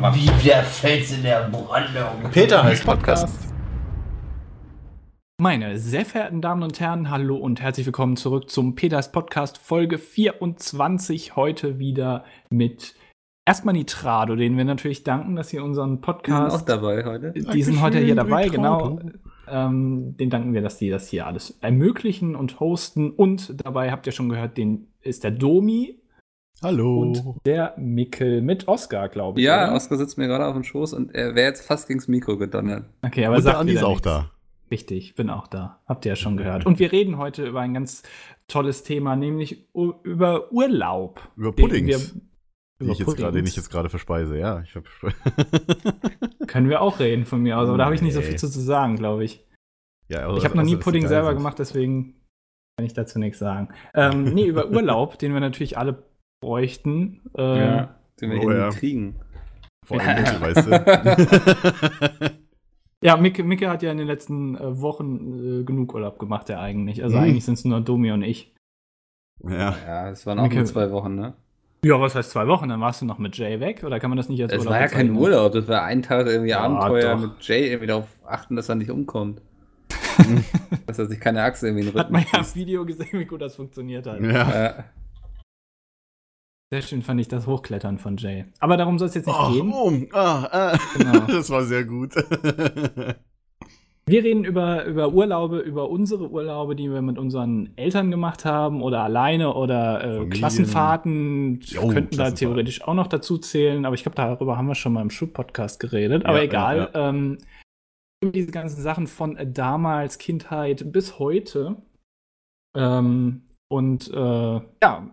Wie der Fels in der Brandung. Peter heißt Podcast. Meine sehr verehrten Damen und Herren, hallo und herzlich willkommen zurück zum Peters Podcast Folge 24. Heute wieder mit erstmal Nitrado, denen wir natürlich danken, dass sie unseren Podcast. Die sind auch dabei heute. Die sind heute hier dabei, genau. Ähm, den danken wir, dass die das hier alles ermöglichen und hosten. Und dabei habt ihr schon gehört, den ist der Domi. Hallo. Und der Mickel mit Oscar, glaube ich. Ja, oder? Oscar sitzt mir gerade auf dem Schoß und er wäre jetzt fast gegens Mikro gedonnert. Okay, aber Und der sagt Andi ist auch nichts. da. Richtig, bin auch da. Habt ihr ja schon gehört. Und wir reden heute über ein ganz tolles Thema, nämlich über Urlaub. Über den Puddings. über ich jetzt gerade, den ich jetzt gerade verspeise, ja. Ich hab Können wir auch reden von mir aus, aber da habe ich nicht so viel zu, zu sagen, glaube ich. ja, außer- Ich habe noch nie dass Pudding selber gemacht, deswegen kann ich dazu nichts sagen. Ähm, nee, über Urlaub, den wir natürlich alle bräuchten. Äh, ja, den wir Oh, hier ja. kriegen. Vor allem Mittel, weißt du. Ja, Micke, Micke hat ja in den letzten äh, Wochen äh, genug Urlaub gemacht, ja eigentlich. Also Mhm. eigentlich sind es nur Domi und ich. ja. Ja, es waren auch Mikkel- nur zwei Wochen, ne? Ja, was heißt zwei Wochen? Dann warst du noch mit Jay weg? Oder kann man das nicht als Es Urlaub war ja kein? Urlaub, das war ein Tag irgendwie Ja, Abenteuer doch. mit Jay, irgendwie darauf achten, dass er nicht umkommt. dass er sich keine Achse irgendwie in den Rücken Hat man ja im. Video gesehen, wie gut das funktioniert hat. ja. Äh, Sehr schön fand ich das Hochklettern von Jay. Aber darum soll es jetzt nicht Oh, gehen. oh, ah, ah. Genau. Das war sehr gut. Wir reden über, über Urlaube, über unsere Urlaube, die wir mit unseren Eltern gemacht haben oder alleine oder äh. Klassenfahrten. Jo, könnten da theoretisch auch noch dazu zählen, aber ich glaube, darüber haben wir schon mal im Schulpodcast geredet. Aber Ja, egal. ja, Ähm, über diese ganzen Sachen von äh, damals, Kindheit bis heute. Ähm, und äh, ja,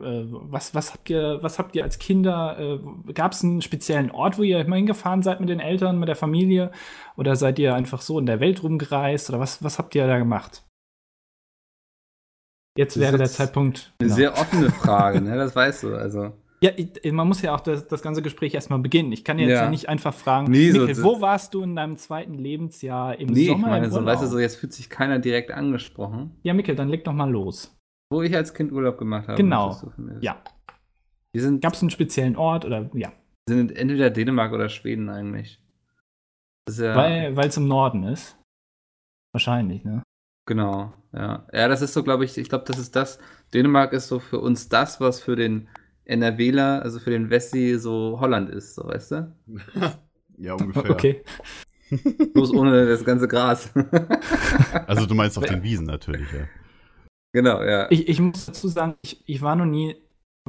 äh, was, was, habt ihr, was habt ihr als Kinder? Äh, Gab es einen speziellen Ort, wo ihr immer hingefahren seid mit den Eltern, mit der Familie? Oder seid ihr einfach so in der Welt rumgereist? Oder was, was habt ihr da gemacht? Jetzt wäre der Zeitpunkt. eine genau. sehr offene Frage, ne? Das weißt du. Also. Ja, ich, man muss ja auch das, das ganze Gespräch erstmal beginnen. Ich kann jetzt Ja. ja. nicht einfach fragen, Nee, so- Mikkel, wo warst du in deinem zweiten Lebensjahr im Nee, ich Sommer? meine, im so, Urlaub? weißt du, so jetzt fühlt sich keiner direkt angesprochen. Ja, Mikkel, dann leg doch mal los. Wo ich als Kind Urlaub gemacht habe. Genau. Ja. Wir sind, Gab es einen speziellen Ort oder ja? sind entweder Dänemark oder Schweden eigentlich. Ja. Weil es im Norden ist. Wahrscheinlich, ne? Genau, ja. Ja, das ist so, glaube ich, ich glaube, das ist das. Dänemark ist so für uns das, was für den NRWler, also für den Westi, so Holland ist, so weißt du? ja, ungefähr. Okay. Bloß ohne das ganze Gras. Also du meinst auf den Wiesen natürlich, ja. Genau, ja. Ich, ich muss dazu sagen, ich, ich war noch nie.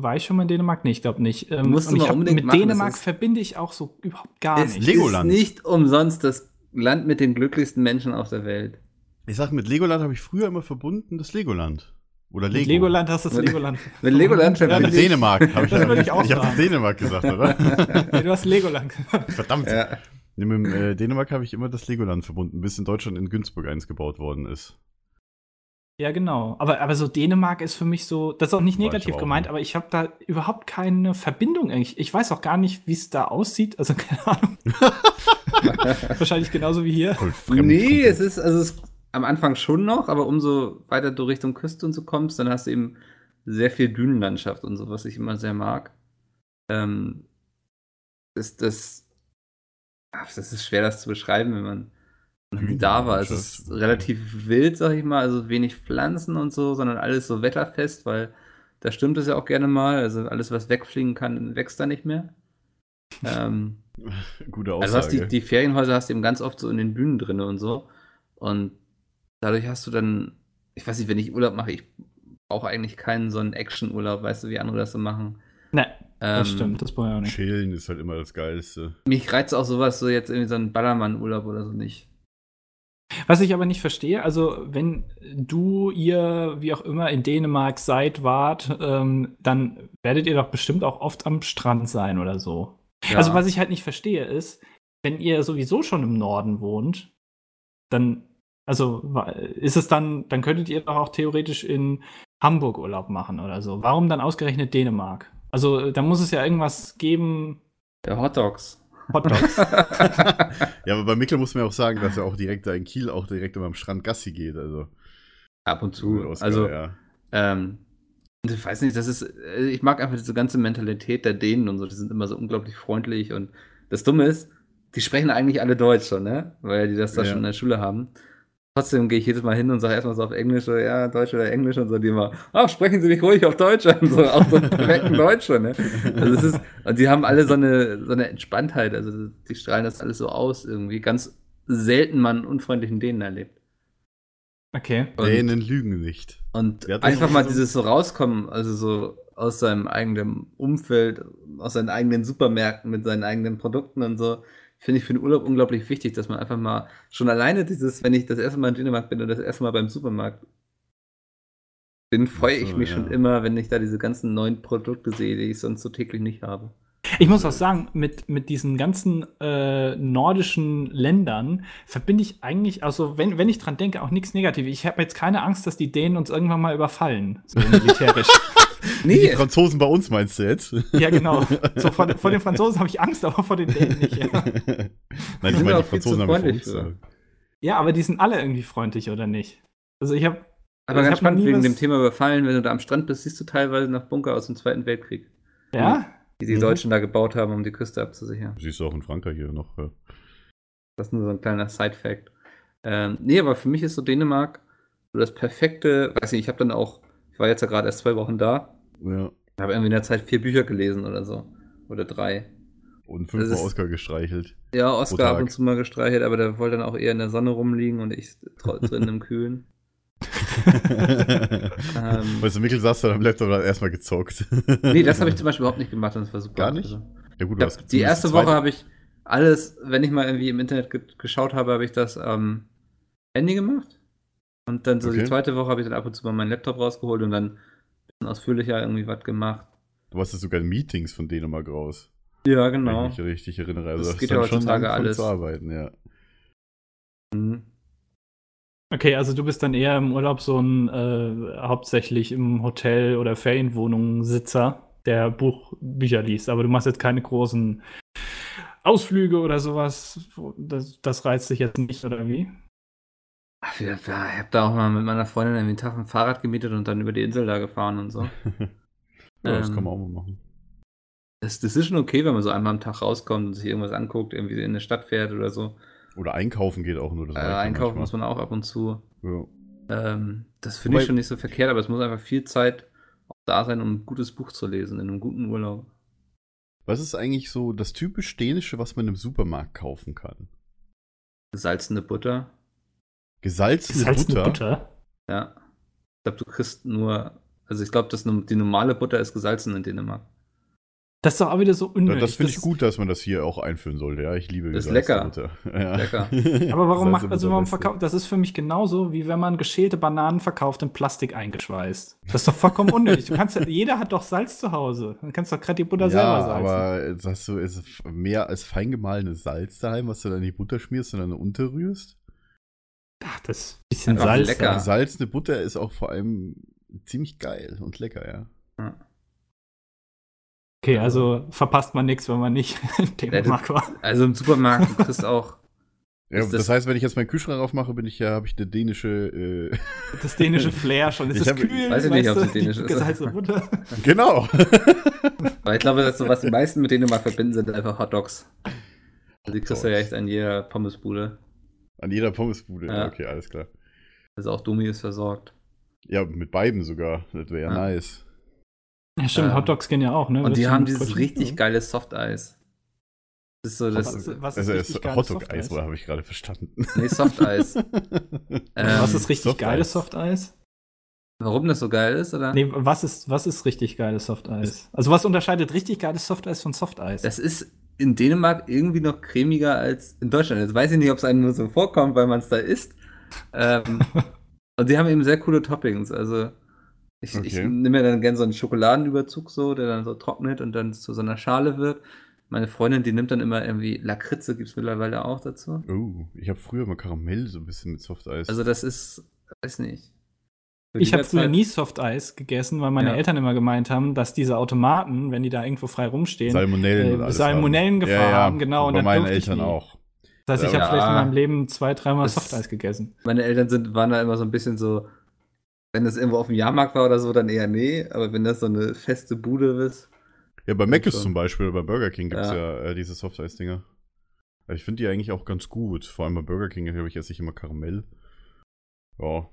War ich schon mal in Dänemark? Nee, ich glaube nicht. Ähm, Musst du ich mal hab, unbedingt mit machen, Dänemark ist- verbinde ich auch so überhaupt gar es nicht. Legoland. ist nicht umsonst das Land mit den glücklichsten Menschen auf der Welt. Ich sag, mit Legoland habe ich früher immer verbunden das Legoland. Oder Lego. Mit Legoland hast du das Legoland. mit Legoland ja, Mit verbinde mit Dänemark habe ich, Das würde ich auch ich habe. Dänemark gesagt, oder? nee, Du hast Legoland gesagt. Verdammt. Ja. Nee, mit äh, Dänemark habe ich immer das Legoland verbunden, bis in Deutschland in Günzburg eins gebaut worden ist. Ja, genau. Aber, aber so Dänemark ist für mich so, das ist auch nicht War negativ auch gemeint, nicht. aber ich habe da überhaupt keine Verbindung eigentlich. Ich weiß auch gar nicht, wie es da aussieht. Also keine Ahnung. Wahrscheinlich genauso wie hier. Nee, es ist, also es am Anfang schon noch, aber umso weiter du Richtung Küste und so kommst, dann hast du eben sehr viel Dünenlandschaft und so, was ich immer sehr mag. Ähm, ist das, ach, das ist schwer, das zu beschreiben, wenn man da war. Es ist relativ wild, sag ich mal, also wenig Pflanzen und so, sondern alles so wetterfest, weil da stimmt es ja auch gerne mal. Also alles, was wegfliegen kann, wächst da nicht mehr. Ähm, Gute also du hast Aussage. die, die Ferienhäuser hast du eben ganz oft so in den Dünen drin und so. Und dadurch hast du dann, ich weiß nicht, wenn ich Urlaub mache, ich brauche eigentlich keinen so einen Action-Urlaub, weißt du, wie andere das so machen. Ne, das Ähm, stimmt, das brauche ich auch nicht. Chillen ist halt immer das Geilste. Mich reizt auch sowas, so jetzt irgendwie so ein Ballermann-Urlaub oder so nicht. Was ich aber nicht verstehe, also wenn du, ihr, wie auch immer, in Dänemark seid, wart, ähm, dann werdet ihr doch bestimmt auch oft am Strand sein oder so. Ja. Also was ich halt nicht verstehe ist, wenn ihr sowieso schon im Norden wohnt, dann, also ist es dann, dann könntet ihr doch auch theoretisch in Hamburg Urlaub machen oder so. Warum dann ausgerechnet Dänemark? Also da muss es ja irgendwas geben. Der Hot Dogs. Hot Dogs. Ja, aber bei Mikkel muss man ja auch sagen, dass er auch direkt da in Kiel auch direkt immer am Strand Gassi geht. Also, Ab und zu. Oscar, also, ja. ähm, ich weiß nicht, das ist, äh, ich mag einfach diese ganze Mentalität der Dänen und so, die sind immer so unglaublich freundlich und das Dumme ist, die sprechen eigentlich alle Deutsch schon, ne? Weil die das da Ja. schon in der Schule haben. Trotzdem gehe ich jedes Mal hin und sage erstmal so auf Englisch, so, ja, Deutsch oder Englisch und so, die immer, ach, sprechen Sie mich ruhig auf Deutsch an, so, auch so perfekten Deutsch schon, ne? Also es ist, und die haben alle so eine, so eine Entspanntheit, also die strahlen das alles so aus irgendwie. Ganz selten man einen unfreundlichen Dänen erlebt. Okay. Und, Dänen lügen nicht. und einfach mal so- dieses so rauskommen, also so aus seinem eigenen Umfeld, aus seinen eigenen Supermärkten mit seinen eigenen Produkten und so, finde ich für den Urlaub unglaublich wichtig, dass man einfach mal schon alleine dieses, wenn ich das erste Mal in Dänemark bin und das erste Mal beim Supermarkt bin, freue so, ich mich ja. schon immer, wenn ich da diese ganzen neuen Produkte sehe, die ich sonst so täglich nicht habe. Ich muss auch sagen, mit, mit diesen ganzen äh, nordischen Ländern verbinde ich eigentlich, also wenn, wenn ich dran denke, auch nichts Negatives. Ich habe jetzt keine Angst, dass die Dänen uns irgendwann mal überfallen, so militärisch. Die Nee, Franzosen bei uns meinst du jetzt? ja, genau. So vor, vor den Franzosen habe ich Angst, aber vor den Dänen nicht. Ja, Nein, ich sind meine, die Franzosen haben freundlich ja aber die sind alle irgendwie freundlich, oder nicht? Also ich habe aber ich ganz hab spannend wegen was- dem Thema überfallen, wenn du da am Strand bist, siehst du teilweise noch Bunker aus dem Zweiten Weltkrieg, ja, die die Mhm. Deutschen da gebaut haben, um die Küste abzusichern. Siehst du auch in Frankreich hier noch. Ja. Das ist nur so ein kleiner Side-Fact. Ähm, nee, aber für mich ist so Dänemark so das perfekte, weiß nicht, ich habe dann auch, ich war jetzt ja gerade erst zwei Wochen da, ja. habe irgendwie in der Zeit vier Bücher gelesen oder so. Oder drei. Und fünfmal ist- Oscar gestreichelt. Ja, Oscar ab und zu mal gestreichelt, aber der wollte dann auch eher in der Sonne rumliegen und ich dr- drin im Kühlen. Ähm, weißt du, Mikkel saß da am Laptop und hat erstmal gezockt. nee, das habe ich zum Beispiel überhaupt nicht gemacht und das war super. Gar nicht? Also, ja, gut, ich hab, die erste Woche habe ich alles, wenn ich mal irgendwie im Internet ge geschaut habe, habe ich das am Handy gemacht. Und dann so die Okay. zweite Woche habe ich dann ab und zu mal meinen Laptop rausgeholt und dann ein bisschen ausführlicher irgendwie was gemacht. Du hast jetzt sogar Meetings von Dänemark raus. Ja, Wenn genau. ich mich richtig erinnere. Also Das ist geht ja schon heutzutage alles. zu arbeiten, ja. Mhm. okay, also du bist dann eher im Urlaub so ein äh, hauptsächlich im Hotel oder Ferienwohnungen Sitzer, der Buch, Bücher liest, aber du machst jetzt keine großen Ausflüge oder sowas. Das, das reizt dich jetzt nicht, oder wie? Ach, ich habe da auch mal mit meiner Freundin irgendwie einen Tag ein Fahrrad gemietet und dann über die Insel da gefahren und so. ja, das Ähm, kann man auch mal machen. Das, das ist schon okay, wenn man so einmal am Tag rauskommt und sich irgendwas anguckt, irgendwie in eine Stadt fährt oder so. Oder einkaufen geht auch nur. Das Äh, einkaufen muss manchmal. man auch ab und zu. Ja. Ähm, das finde ich schon nicht so verkehrt, aber es muss einfach viel Zeit auch da sein, um ein gutes Buch zu lesen, in einem guten Urlaub. Was ist eigentlich so das typisch Dänische, was man im Supermarkt kaufen kann? Gesalzene Butter. Gesalzene, Gesalzene Butter. Butter. Ja. Ich glaube, du kriegst nur. Also ich glaube, die normale Butter ist gesalzen in Dänemark. Das ist doch auch wieder so Ja, unnötig. das finde ich gut, dass man das hier auch einführen sollte. Ja, ich liebe Das ist gesalzene lecker. Butter. Ja. Lecker. Aber warum macht, also warum verkauft, das ist für mich genauso, wie wenn man geschälte Bananen verkauft in Plastik eingeschweißt. Das ist doch vollkommen unnötig. Du kannst ja, jeder hat doch Salz zu Hause. Dann kannst du doch gerade die Butter selber Ja, salzen. aber hast du ist mehr als feingemahlenes Salz daheim, was du dann in die Butter schmierst und dann unterrührst? Ach, das ist ein bisschen Einfach Salz. lecker. da. Gesalzene Butter ist auch vor allem ziemlich geil und lecker, ja. Ja. Okay, also verpasst man nichts, wenn man nicht in Dänemark war. Also im Supermarkt, du kriegst auch. Ja, Ist das, das- heißt, wenn ich jetzt meinen Kühlschrank aufmache, bin ich ja, habe ich eine dänische. Äh, Das dänische Flair schon. Es Ich ist hab- kühl, weiß ich nicht, ob es dänisch ist. Butter. genau. Weil ich glaube, dass so was die meisten mit Dänemark verbinden, sind einfach Hot Dogs. Also die kriegst du ja echt an jeder Pommesbude. An jeder Pommesbude. Ja. Okay, alles klar. Also auch Dumi ist versorgt. Ja, mit beiden sogar. Das wäre ja Ja. nice. Ja, stimmt, Ähm, Hotdogs gehen ja auch, ne? Und die haben dieses richtig geile Softeis. Das ist so das. Was, was ist Also, geiles Hotdog-Eis, habe ich gerade verstanden. Nee, Softeis. Ähm, Was ist richtig Softeis. geiles Softeis? Warum das so geil ist, oder? Nee, was ist, was ist richtig geiles Softeis? Also was unterscheidet richtig geiles Softeis von Softeis? Das ist in Dänemark irgendwie noch cremiger als in Deutschland. Jetzt weiß ich nicht, ob es einem nur so vorkommt, weil man es da isst. Ähm, und die haben eben sehr coole Toppings. Also ich, ich Okay. nehme mir dann gerne so einen Schokoladenüberzug so, der dann so trocknet und dann zu so einer Schale wird. Meine Freundin, die nimmt dann immer irgendwie Lakritze, gibt es mittlerweile auch dazu. Oh, ich habe früher mal Karamell so ein bisschen mit Softeis. Also das ist, weiß nicht. Ich habe früher Zeit- nie Softeis gegessen, weil meine Ja. Eltern immer gemeint haben, dass diese Automaten, wenn die da irgendwo frei rumstehen, Salmonellen äh, und alles Salmonellengefahr haben. haben, genau, und Bei meinen Eltern auch. das heißt, ich Ja. habe vielleicht in Ja. meinem Leben zwei, dreimal Softeis gegessen. Meine Eltern sind, waren da immer so ein bisschen so, wenn das irgendwo auf dem Jahrmarkt war oder so, dann eher nee, aber wenn das so eine feste Bude ist, Ja, bei Mc's schon. zum Beispiel, oder bei Burger King gibt es Ja. ja, äh, diese Soft-Eis-Dinger. Also ich finde die eigentlich auch ganz gut. Vor allem bei Burger King habe ich esse ich immer Karamell. Ja.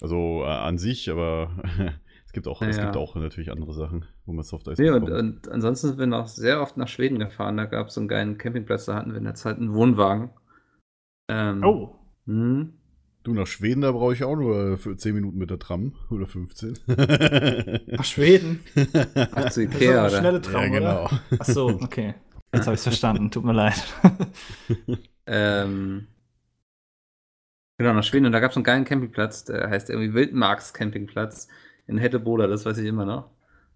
Also äh, an sich, aber es gibt auch, es Ja. gibt auch natürlich andere Sachen, wo man Soft-Eis Nee, und, bekommt. und ansonsten sind wir noch sehr oft nach Schweden gefahren. Da gab es so einen geilen Campingplatz, da hatten wir in der Zeit einen Wohnwagen. Ähm, Oh, hm. Du, nach Schweden, da brauche ich auch nur für 10 Minuten mit der Tram. Oder 15. nach Schweden. Ach, zu Das ist Ikea, eine oder? schnelle Traum, ja, genau. oder? Ach so, okay. Jetzt habe ich es verstanden. Tut mir leid. Ähm, genau, nach Schweden. Und da gab es einen geilen Campingplatz, der heißt irgendwie Wildmarks Campingplatz in Hetteboda, das weiß ich immer noch.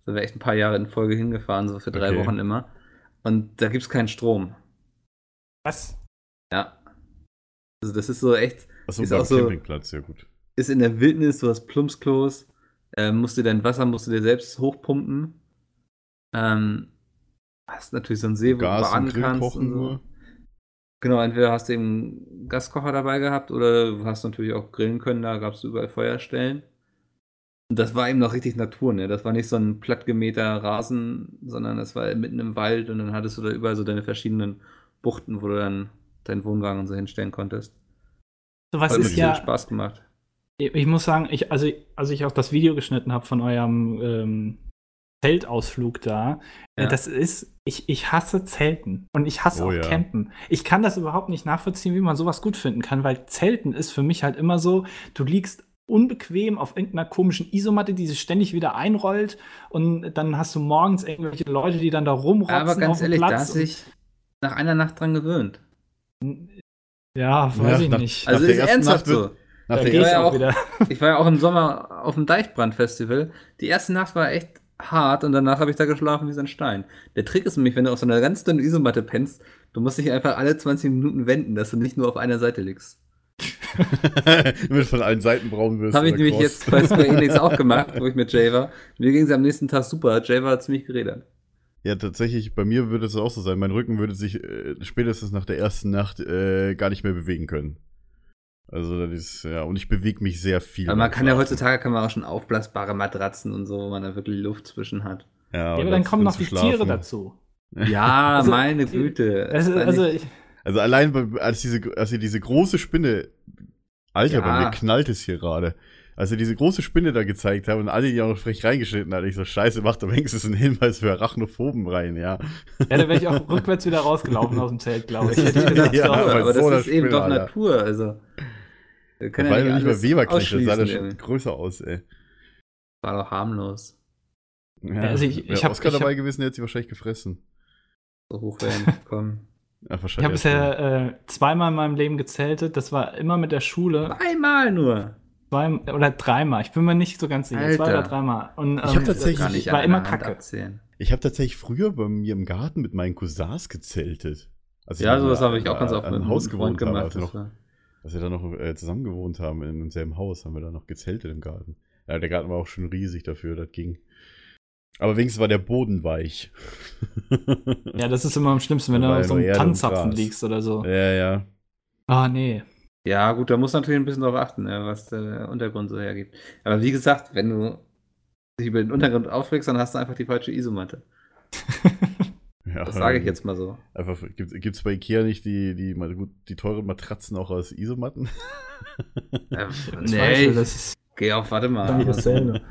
Da sind wir echt ein paar Jahre in Folge hingefahren, so für drei Okay. Wochen immer. Und da gibt es keinen Strom. Was? Ja. Also das ist so echt, Achso, Ist auch so- Campingplatz, ja gut. ist in der Wildnis, du hast Plumpsklos, äh, musst dir dein Wasser, musst du dir selbst hochpumpen. Ähm, hast natürlich so einen See, wo Gas du baden kannst. kochen Und so. nur. Genau, entweder hast du eben einen Gaskocher dabei gehabt oder du hast natürlich auch grillen können, da gab es überall Feuerstellen. Und das war eben noch richtig Natur, ne? Das war nicht so ein plattgemähter Rasen, sondern das war mitten im Wald und dann hattest du da überall so deine verschiedenen Buchten, wo du dann deinen Wohnwagen und so hinstellen konntest. So was Hat mir ist ja. Spaß gemacht. Ich ich muss sagen, ich, also als ich auch das Video geschnitten habe von eurem ähm, Zeltausflug da, äh, Ja. das ist, ich, ich hasse Zelten und ich hasse Oh auch ja. Campen. Ich kann das überhaupt nicht nachvollziehen, wie man sowas gut finden kann, weil Zelten ist für mich halt immer so, du liegst unbequem auf irgendeiner komischen Isomatte, die sich ständig wieder einrollt und dann hast du morgens irgendwelche Leute, die dann da rumrotzen Aber ganz auf dem ehrlich, da Platz. hast du dich nach einer Nacht dran gewöhnt. ja, weiß Ja, ich nach- nicht. Also ist ernsthaft Nacht so. Nach da der ich ja auch auch- wieder. Ich war ja auch im Sommer auf dem Deichbrand-Festival. Die erste Nacht war echt hart und danach habe ich da geschlafen wie so ein Stein. Der Trick ist nämlich, wenn du auf so einer ganz dünnen Isomatte pennst, du musst dich einfach alle 20 Minuten wenden, dass du nicht nur auf einer Seite liegst. Damit von allen Seiten braun wirst. Habe ich nämlich Cross. jetzt bei Square Enix auch gemacht, wo ich mit Jay war. Mir ging es am nächsten Tag super. Jay war ziemlich geredet. Ja, tatsächlich, bei mir würde es auch so sein. Mein Rücken würde sich äh, spätestens nach der ersten Nacht äh, gar nicht mehr bewegen können. Also, das ist, ja, und ich bewege mich sehr viel. Aber man kann ja Schlafen. heutzutage kann man auch schon aufblasbare Matratzen und so, wo man da wirklich Luft zwischen hat. Ja, Ja, aber dann kommen noch die zu Tiere schlafen. dazu. Ja, Also, meine Güte. Also, nicht- ich, Also allein, bei- als diese, als sie diese große Spinne, Alter, Ja. bei mir knallt es hier gerade. Als sie diese große Spinne da gezeigt haben und alle die auch noch frech reingeschnitten hat, ich so, scheiße, macht am wenigstens einen Hinweis für Arachnophoben rein, ja. ja, da wäre ich auch rückwärts wieder rausgelaufen aus dem Zelt, glaube ich. Hätte ich Das ist gesagt, Ja, aber so einer das ist eben Spinne, doch Alter. Natur. Also, wir können Weil ja nicht nicht mal alles Weberknecht, das sah da ausschließen. schon irgendwie. größer aus, ey. War doch harmlos. Ja, also ich- ich Wäre hab- Oscar ich hab- dabei gewesen, der hätte sie wahrscheinlich gefressen. So hoch werden. Komm. Ja, Ich habe bisher äh, zweimal in meinem Leben gezeltet. Das war immer mit der Schule. Einmal nur. Zwei oder dreimal. Ich bin mir nicht so ganz sicher. Zwei Alter. oder dreimal. Und, Ich hab ähm, tatsächlich- Gar nicht war immer Kacke. Abzählen. Ich habe tatsächlich früher bei mir im Garten mit meinen Cousins gezeltet. Ja, ich sowas habe ich auch ganz oft mit einem Haus Freund gewohnt habe. gemacht. Als wir noch, als wir da noch äh, zusammen gewohnt haben, in demselben Haus, haben wir da noch gezeltet im Garten. Ja, der Garten war auch schon riesig dafür, das ging. Aber wenigstens war der Boden weich. ja, das ist immer am schlimmsten, wenn Da du auf so einem Gras. liegst oder so. ja, ja. Ah, nee. Ja, gut, da muss natürlich ein bisschen drauf achten, ne, was der Untergrund so hergibt. Aber wie gesagt, wenn du dich über den Untergrund aufregst, dann hast du einfach die falsche Isomatte. ja Das sage ich jetzt mal so. Einfach, gibt es bei Ikea nicht die, die, mal gut, die teuren Matratzen auch aus Isomatten? Zweifel, nee, ich das ist geh auf, warte mal. dasselbe.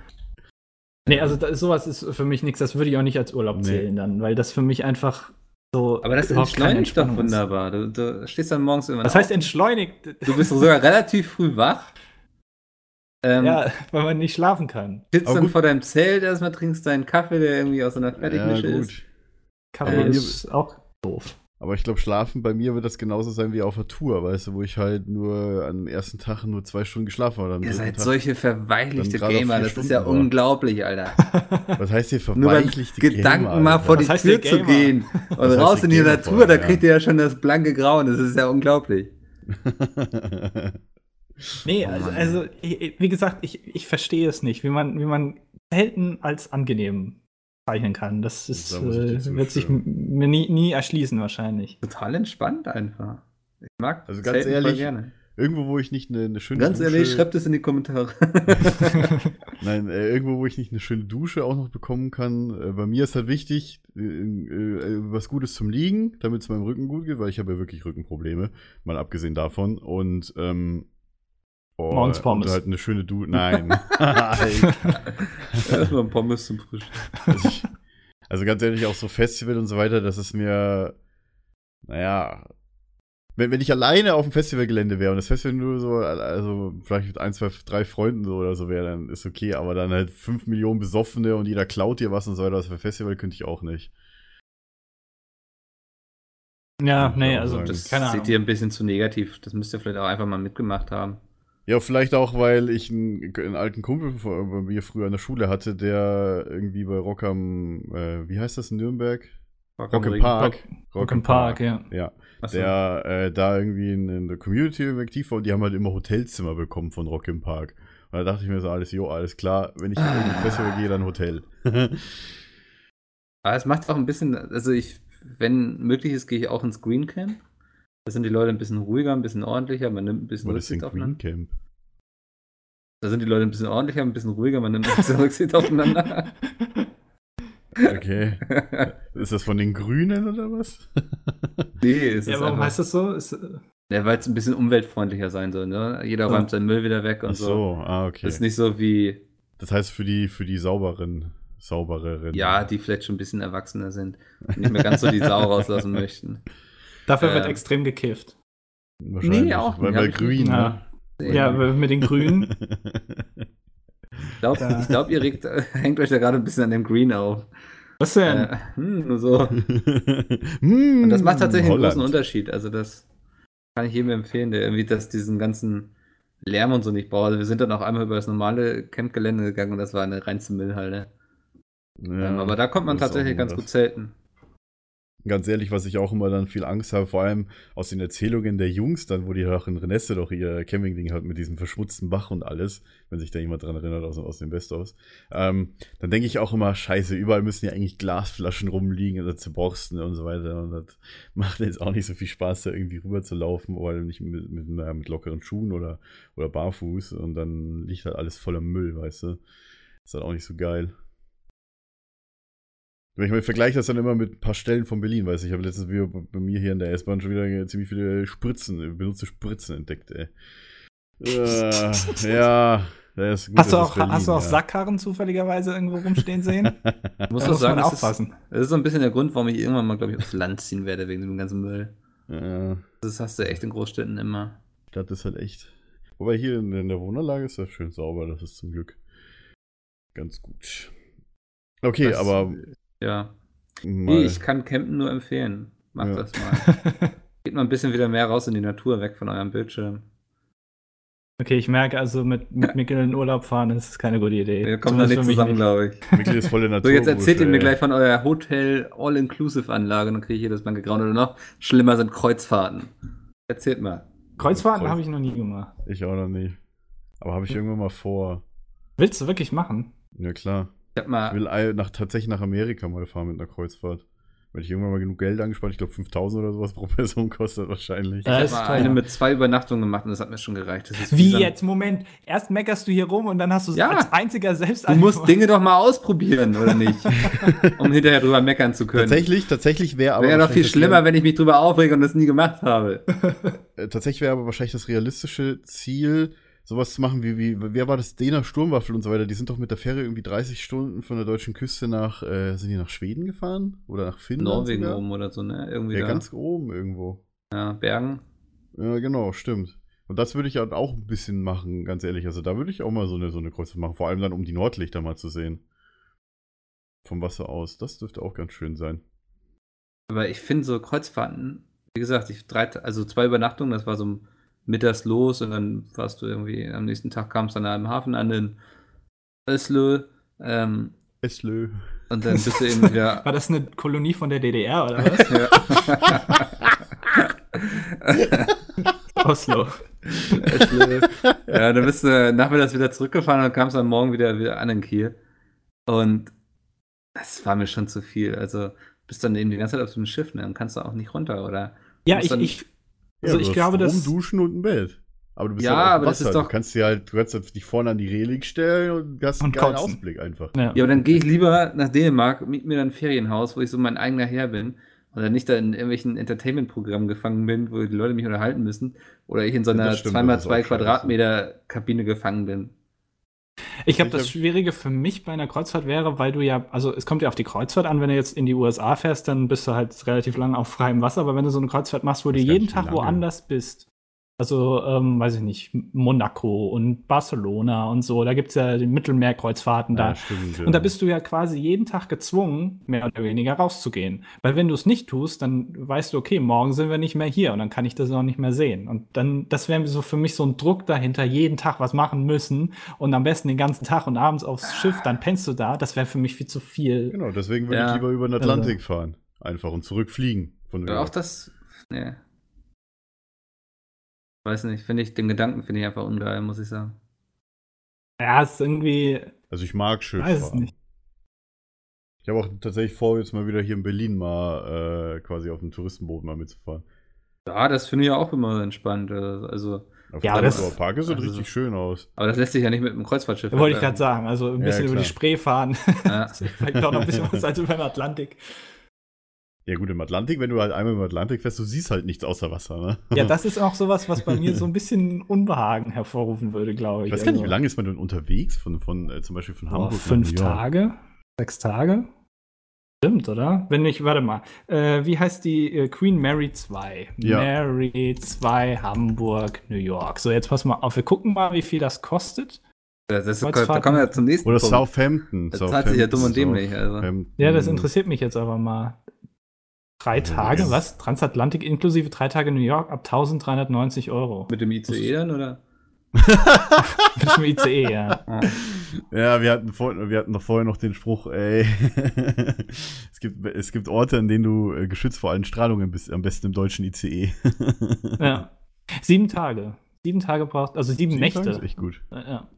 Nee, also da, sowas ist für mich nichts, das würde ich auch nicht als Urlaub Nee. zählen dann, weil das für mich einfach so. Aber das keine entschleunigt doch wunderbar. Du, du stehst dann morgens immer Das heißt entschleunigt. Du bist sogar relativ früh wach. Ähm, ja, weil man nicht schlafen kann. Sitzt Aber dann gut. vor deinem Zelt erstmal, trinkst deinen Kaffee, der irgendwie aus einer Fertigmische ja, ist. Kaffee Äh, ist auch doof. Aber ich glaube, schlafen bei mir wird das genauso sein wie auf der Tour, weißt du, wo ich halt nur am ersten Tag nur zwei Stunden geschlafen habe. Ihr seid Tag- solche verweichlichte Gamer, das ist Stunden ja war. unglaublich, Alter. Was heißt hier Nur beim verweichlichte Gedanken Gamer, mal Alter? vor die Was Tür zu gehen und Was raus in die Gamer Natur, vorher, da ja. kriegt ihr ja schon das blanke Grauen, das ist ja unglaublich. Nee, Oh also, also ich- wie gesagt, ich, ich verstehe es nicht, wie man, wie man selten als angenehm zeichnen kann. Das ist, Da muss ich dir äh, wird sich mir nie, nie erschließen wahrscheinlich. Total entspannt einfach. Ich mag Also ganz ehrlich, gerne. irgendwo, wo ich nicht eine, eine schöne Ganz Dusche, ehrlich, schreibt es in die Kommentare. Nein, äh, irgendwo, wo ich nicht eine schöne Dusche auch noch bekommen kann. Äh, bei mir ist halt wichtig, äh, äh, was Gutes zum Liegen, damit es meinem Rücken gut geht, weil ich habe ja wirklich Rückenprobleme, mal abgesehen davon. Und ähm, oh, Morgens Pommes. Halt eine schöne Dusche. Nein. Erstmal ein Pommes zum Frühstück. also, ich, also ganz ehrlich, auch so Festival und so weiter, das ist mir, naja, wenn, wenn ich alleine auf dem Festivalgelände wäre und das Festival nur so, also vielleicht mit ein, zwei, drei Freunden so oder so wäre, dann ist okay, aber dann halt fünf Millionen Besoffene und jeder klaut dir was und so weiter, das für Festival könnte ich auch nicht. ja, nee, also das keine seht Ahnung. ihr ein bisschen zu negativ. Das müsst ihr vielleicht auch einfach mal mitgemacht haben. Ja, vielleicht auch, weil ich einen, einen alten Kumpel bei mir früher in der Schule hatte, der irgendwie bei Rock am, äh, wie heißt das in Nürnberg? Rock im Ring. Park. Rock im Park, ja. Ja, der äh, da irgendwie in, in der Community aktiv war und die haben halt immer Hotelzimmer bekommen von Rock im Park. Und da dachte ich mir so, alles, jo, alles klar, wenn ich in irgendein Festival gehe, dann Hotel. Aber es macht auch ein bisschen, also ich, wenn möglich ist, gehe ich auch ins Green Camp. Da sind die Leute ein bisschen ruhiger, ein bisschen ordentlicher, man nimmt ein bisschen Was ist denn Rücksicht Green aufeinander. Camp? Da sind die Leute ein bisschen ordentlicher, ein bisschen ruhiger, man nimmt ein bisschen Rücksicht aufeinander. Okay. ist das von den Grünen oder was? nee, es Ja, ist warum einfach, heißt das so? Ist, äh, ja, weil es ein bisschen umweltfreundlicher sein soll, ne? Jeder Ja. räumt seinen Müll wieder weg und Ach so. so, ah, okay. Ist nicht so wie, Das heißt für die, für die sauberen, saubereren. ja, die vielleicht schon ein bisschen erwachsener sind und nicht mehr ganz so die Sau rauslassen möchten. Dafür wird Ähm. extrem gekifft. Wahrscheinlich. Nee, auch Weil, nicht. weil Hab ich grün, ne? Ja, mit den Grünen. Ich glaube, Ja. glaub, ihr regt, hängt euch da gerade ein bisschen an dem Green auf. Was denn? Äh, hm, nur so. Und das macht tatsächlich einen Hm, Holland. großen Unterschied. Also das kann ich jedem empfehlen, der irgendwie das, diesen ganzen Lärm und so nicht braucht. Also wir sind dann auch einmal über das normale Campgelände gegangen und das war eine reinste Müllhalde. Ja, ähm, aber da kommt man tatsächlich ganz gut zelten. Ganz ehrlich, was ich auch immer dann viel Angst habe, vor allem aus den Erzählungen der Jungs, dann, wo die auch in Renesse doch ihr Camping-Ding hat mit diesem verschmutzten Bach und alles, wenn sich da jemand dran erinnert aus, aus dem Best-aus, ähm, dann denke ich auch immer, scheiße, überall müssen ja eigentlich Glasflaschen rumliegen oder zerborsten und so weiter. Und das macht jetzt auch nicht so viel Spaß, da irgendwie rüber zu laufen, oder nicht mit, mit, na, mit lockeren Schuhen oder, oder barfuß und dann liegt halt alles voller Müll, weißt du. Ist halt auch nicht so geil. Ich meine, ich vergleiche das dann immer mit ein paar Stellen von Berlin, weiß ich. Ich habe letztens wieder bei mir hier in der S-Bahn schon wieder ziemlich viele Spritzen, benutzte Spritzen entdeckt, ey. Äh, ja, das ist gut. hast du auch, Berlin, hast du auch ja. Sackkarren zufälligerweise irgendwo rumstehen sehen? Ich muss doch sagen, man das ist, aufpassen. das ist so ein bisschen der Grund, warum ich irgendwann mal, glaube ich, aufs Land ziehen werde, wegen dem ganzen Müll. Ja, Das hast du echt in Großstädten immer. Stadt ist halt echt. Wobei hier in, in der Wohnanlage ist das schön sauber, das ist zum Glück ganz gut. Okay, Das- aber Ja. mal, Nee, ich kann Campen nur empfehlen. Macht Ja. das mal. Geht mal ein bisschen wieder mehr raus in die Natur, weg von eurem Bildschirm. okay, ich merke also, mit, mit Mikkel in Urlaub fahren ist keine gute Idee. Wir kommen da nicht zusammen, glaube ich. wirklich ist volle Natur. So, jetzt erzählt ihr mir gleich von eurer Hotel All-Inclusive-Anlage, dann kriege ich hier das blanke Grauen. Oder noch schlimmer sind Kreuzfahrten. Erzählt mal. Kreuzfahrten Kreuz- habe ich noch nie gemacht. Ich auch noch nie. Aber habe ich irgendwann mal vor. Willst du wirklich machen? Ja, klar. Ich hab Ich mal, will nach, tatsächlich nach Amerika mal fahren mit einer Kreuzfahrt. Wenn ich irgendwann mal genug Geld angespart, ich glaube 5000 oder sowas pro Person kostet wahrscheinlich. ich Ja, hab ist mal teuer. eine mit zwei Übernachtungen gemacht und das hat mir schon gereicht. Das ist Wie jetzt? Moment. Erst meckerst du hier rum und dann hast du es Ja. als einziger selbst Du musst Dinge doch mal ausprobieren, oder nicht? um hinterher drüber meckern zu können. Tatsächlich, tatsächlich wäre aber. Wäre doch viel das schlimmer, wenn ich mich drüber aufrege und das nie gemacht habe. Äh, tatsächlich wäre aber wahrscheinlich das realistische Ziel, sowas zu machen wie, wie, wer war das? Dena Sturmwaffel und so weiter. Die sind doch mit der Fähre irgendwie 30 Stunden von der deutschen Küste nach, äh, sind die nach Schweden gefahren? Oder nach Finnland? Norwegen sogar? oben oder so, ne? Irgendwie Ja, da. ganz oben irgendwo. ja, Bergen. Ja, genau, stimmt. Und das würde ich halt auch ein bisschen machen, ganz ehrlich. Also da würde ich auch mal so eine, so eine Kreuzfahrt machen. Vor allem dann, um die Nordlichter mal zu sehen. Vom Wasser aus. Das dürfte auch ganz schön sein. Aber ich finde so Kreuzfahrten, wie gesagt, ich drei, also zwei Übernachtungen, das war so mittags los und dann warst du irgendwie, am nächsten Tag kamst du dann am Hafen an in Öslö. Ähm, Eslö. und dann bist du eben wieder. War das eine Kolonie von der DDR oder was? ja. Oslo. Ja, dann bist du nachmittags wieder zurückgefahren und kamst am Morgen wieder, wieder an in Kiel. Und das war mir schon zu viel. Also bist dann eben die ganze Zeit auf so einem Schiff, ne? Dann kannst du auch nicht runter, oder? Ja, ich, dann- ich, also Ja, ich du glaube, hast dass. Duschen und ein Bett. Aber du bist Ja, halt aber das Wasser. ist du doch- kannst dir halt, du kannst dich vorne an die Reling stellen und hast einen Und geilen kotzen. Ausblick einfach. Ja. Ja, aber dann gehe ich lieber nach Dänemark, miet mir dann ein Ferienhaus, wo ich so mein eigener Herr bin. Oder nicht da in irgendwelchen Entertainment-Programmen gefangen bin, wo die Leute mich unterhalten müssen. Oder ich in so einer das stimmt, das 2x2 ist auch scheiße. Quadratmeter Kabine gefangen bin. Ich glaube, das Schwierige für mich bei einer Kreuzfahrt wäre, weil du ja, also es kommt ja auf die Kreuzfahrt an, wenn du jetzt in die USA fährst, dann bist du halt relativ lang auf freiem Wasser, aber wenn du so eine Kreuzfahrt machst, wo du jeden Tag lange. woanders bist, also, ähm, weiß ich nicht, Monaco und Barcelona und so, da gibt es ja die Mittelmeerkreuzfahrten da. Ja, stimmt. Ja. Und da bist du ja quasi jeden Tag gezwungen, mehr oder weniger rauszugehen. Weil wenn du es nicht tust, dann weißt du, okay, morgen sind wir nicht mehr hier und dann kann ich das auch nicht mehr sehen. Und dann, das wäre so für mich so ein Druck dahinter, jeden Tag was machen müssen und am besten den ganzen Tag und abends aufs Schiff, dann pennst du da. Das wäre für mich viel zu viel. Genau, deswegen würde Ja. ich lieber über den Atlantik fahren. Einfach und zurückfliegen. Von auch das. Nee. Weiß nicht, finde ich, den Gedanken finde ich einfach ungeil, muss ich sagen. Ja, ist irgendwie, Also ich mag Schiff weiß es fahren. nicht. Ich habe auch tatsächlich vor, jetzt mal wieder hier in Berlin mal äh, quasi auf dem Touristenboot mal mitzufahren. Ja, das finde ich ja auch immer entspannt. äh, Also, Auf Ja, dem das- Prenzlauer Park sieht also- richtig schön aus. aber das lässt sich ja nicht mit einem Kreuzfahrtschiff. Wollte ich gerade sagen, also ein Ja, bisschen über die. Spree fahren. Ja. Das ist vielleicht doch noch ein bisschen was als über den Atlantik. Ja gut, im Atlantik, wenn du halt einmal im Atlantik fährst, du siehst halt nichts außer Wasser, ne? Ja, das ist auch sowas, was bei mir so ein bisschen Unbehagen hervorrufen würde, glaube ich. Ich weiß gar nicht, wie Also- lange ist man denn unterwegs von, von äh, zum Beispiel von Hamburg nach fünf New York? Tage? Sechs Tage? Stimmt, oder? Wenn nicht, warte mal. Äh, wie heißt die äh, Queen Mary 2? Ja. Mary 2, Hamburg, New York. So, jetzt pass mal auf. Wir gucken mal, wie viel das kostet. Das, das, da kommen wir ja zum nächsten Oder Punkt. Southampton. Das zahlt sich ja dumm und dämlich, also. Ja, das interessiert mich jetzt aber mal. Drei Also, Tage, ja. was? Transatlantik inklusive drei Tage New York ab 1390 Euro. Mit dem ICE dann, oder? Mit dem ICE, ja. Ja. Ja, wir hatten, vor, wir hatten doch vorher noch den Spruch, ey, es, gibt, es gibt Orte, an denen du äh, geschützt vor allen Strahlungen bist, am besten im deutschen ICE. ja. Sieben Tage. Sieben Tage braucht, also sieben, Sieben Nächte. Tage ist echt gut. Ja.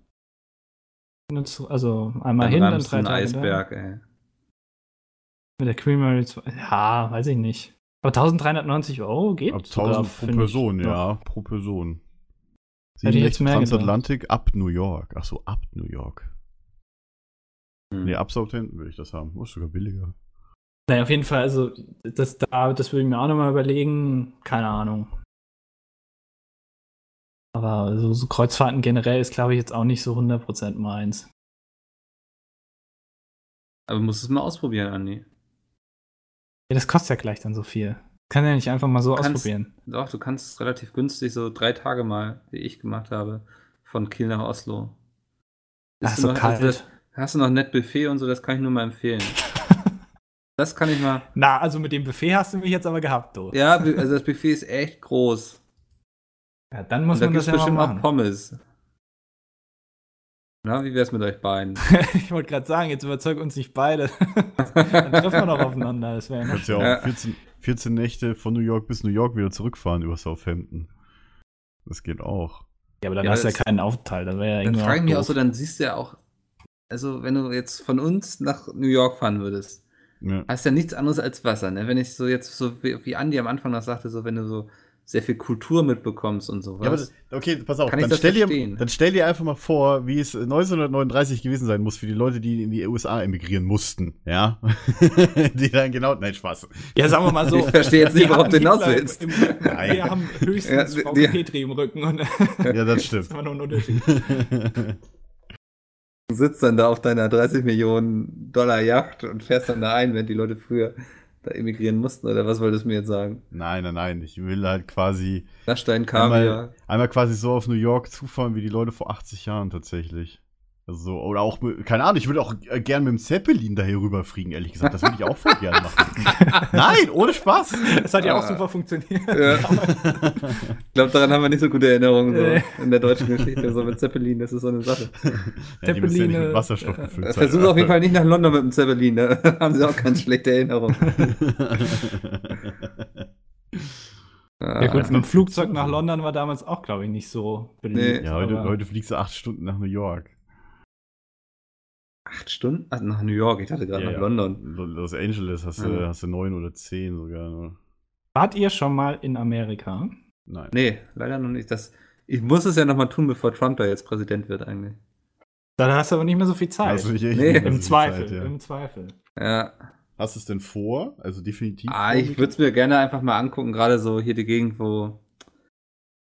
Also einmal Dann hin, dann drei Tage Eisberg, ey. Mit der Queen Mary 2. Ja, weiß ich nicht. Aber 1390 Euro geht Ab sogar, 1000 pro finde ich, Person, ja, pro Person. Hätte ich Sieben jetzt mehr gedacht. Transatlantik ab New York. Ach so, ab New York. Hm. Nee, ab Southampton will ich das haben. Ist sogar billiger. Naja, auf jeden Fall, also das, da, das würde ich mir auch nochmal überlegen. Keine Ahnung. Aber so, so Kreuzfahrten generell ist, glaube ich, jetzt auch nicht so 100% meins. Aber du musst es mal ausprobieren, Andi. Ja, das kostet ja gleich dann so viel. Kann ja nicht einfach mal so kannst- ausprobieren. Doch, du kannst relativ günstig so drei Tage mal, wie ich gemacht habe, von Kiel nach Oslo. Ach, Bist du so noch- kalt. also das- Hast du noch nett Buffet und so, das kann ich nur mal empfehlen. Das kann ich mal. Na, also mit dem Buffet hast du mich jetzt aber gehabt, du. Ja, also das Buffet ist echt groß. Ja, dann muss und da man das ja mal bestimmt auch machen. Pommes. Na, wie wär's mit euch beiden? ich wollte gerade sagen, jetzt überzeug uns nicht beide. dann treffen wir noch aufeinander. Das wäre ja Du noch kannst ja auch Ja. 14, 14 Nächte von New York bis New York wieder zurückfahren über Southampton. Das geht auch. Ja, aber dann Ja, hast du ja keinen Aufenthalt. Das wäre ja Dann irgendwie frage ich mich auch so, dann siehst du ja auch, also wenn du jetzt von uns nach New York fahren würdest, Ja. hast ja nichts anderes als Wasser, ne? Wenn ich so jetzt so wie, wie Andi am Anfang noch sagte, so wenn du so sehr viel Kultur mitbekommst und sowas. Ja, aber das, okay, pass auf. Kann ich Dann das stell, dir, dann stell dir einfach mal vor, wie es 1939 gewesen sein muss für die Leute, die in die USA emigrieren mussten. Ja. die dann genau. Nein, Spaß. Ja, sagen wir mal so. Ich verstehe jetzt nicht, worauf du hinaus willst. Im. Nein. Wir haben höchstens Ja, die- Petri im Rücken. Und Ja, das das stimmt. ist immer noch ein Unterschied. Du sitzt dann da auf deiner 30 Millionen Dollar Yacht und fährst dann da ein, wenn die Leute früher da emigrieren mussten, oder was wolltest du mir jetzt sagen? nein, nein, nein. Ich will halt quasi Naschstein Kaviar. einmal, einmal quasi so auf New York zufahren wie die Leute vor 80 Jahren tatsächlich. Also so, oder auch, mit, keine Ahnung, ich würde auch äh, gern mit dem Zeppelin da hier rüberfliegen, ehrlich gesagt. Das würde ich auch voll gerne machen. Nein, ohne Spaß. Das hat ja auch Ah. super funktioniert. Ja. Ich glaube, daran haben wir nicht so gute Erinnerungen so in der deutschen Geschichte. So mit Zeppelin, das ist so eine Sache. Ja, müssen ja Wasserstoff äh, gefüllt sein. Versuch auf jeden Fall nicht nach London mit dem Zeppelin, da haben sie auch ganz schlechte Erinnerungen. Ja gut, mit dem Flugzeug nach London war damals auch, glaube ich, nicht so beliebt. Nee. Ja, heute, heute fliegst du acht Stunden nach New York. Acht Stunden? Ach, nach New York, ich dachte gerade Ja, nach ja. London. Lo- Los Angeles hast du, Ja. hast du neun oder zehn sogar. ne? Wart ihr schon mal in Amerika? Nein. Nee, leider noch nicht. Das, ich muss es ja nochmal tun, bevor Trump da jetzt Präsident wird, eigentlich. Da hast du aber nicht mehr so viel Zeit. Hast du nicht echt Nee. Im Zweifel, Zeit, ja. im Zweifel. Ja. Hast du es denn vor? Also definitiv. Ah, ich würde es mir gerne einfach mal angucken, gerade so hier die Gegend, wo.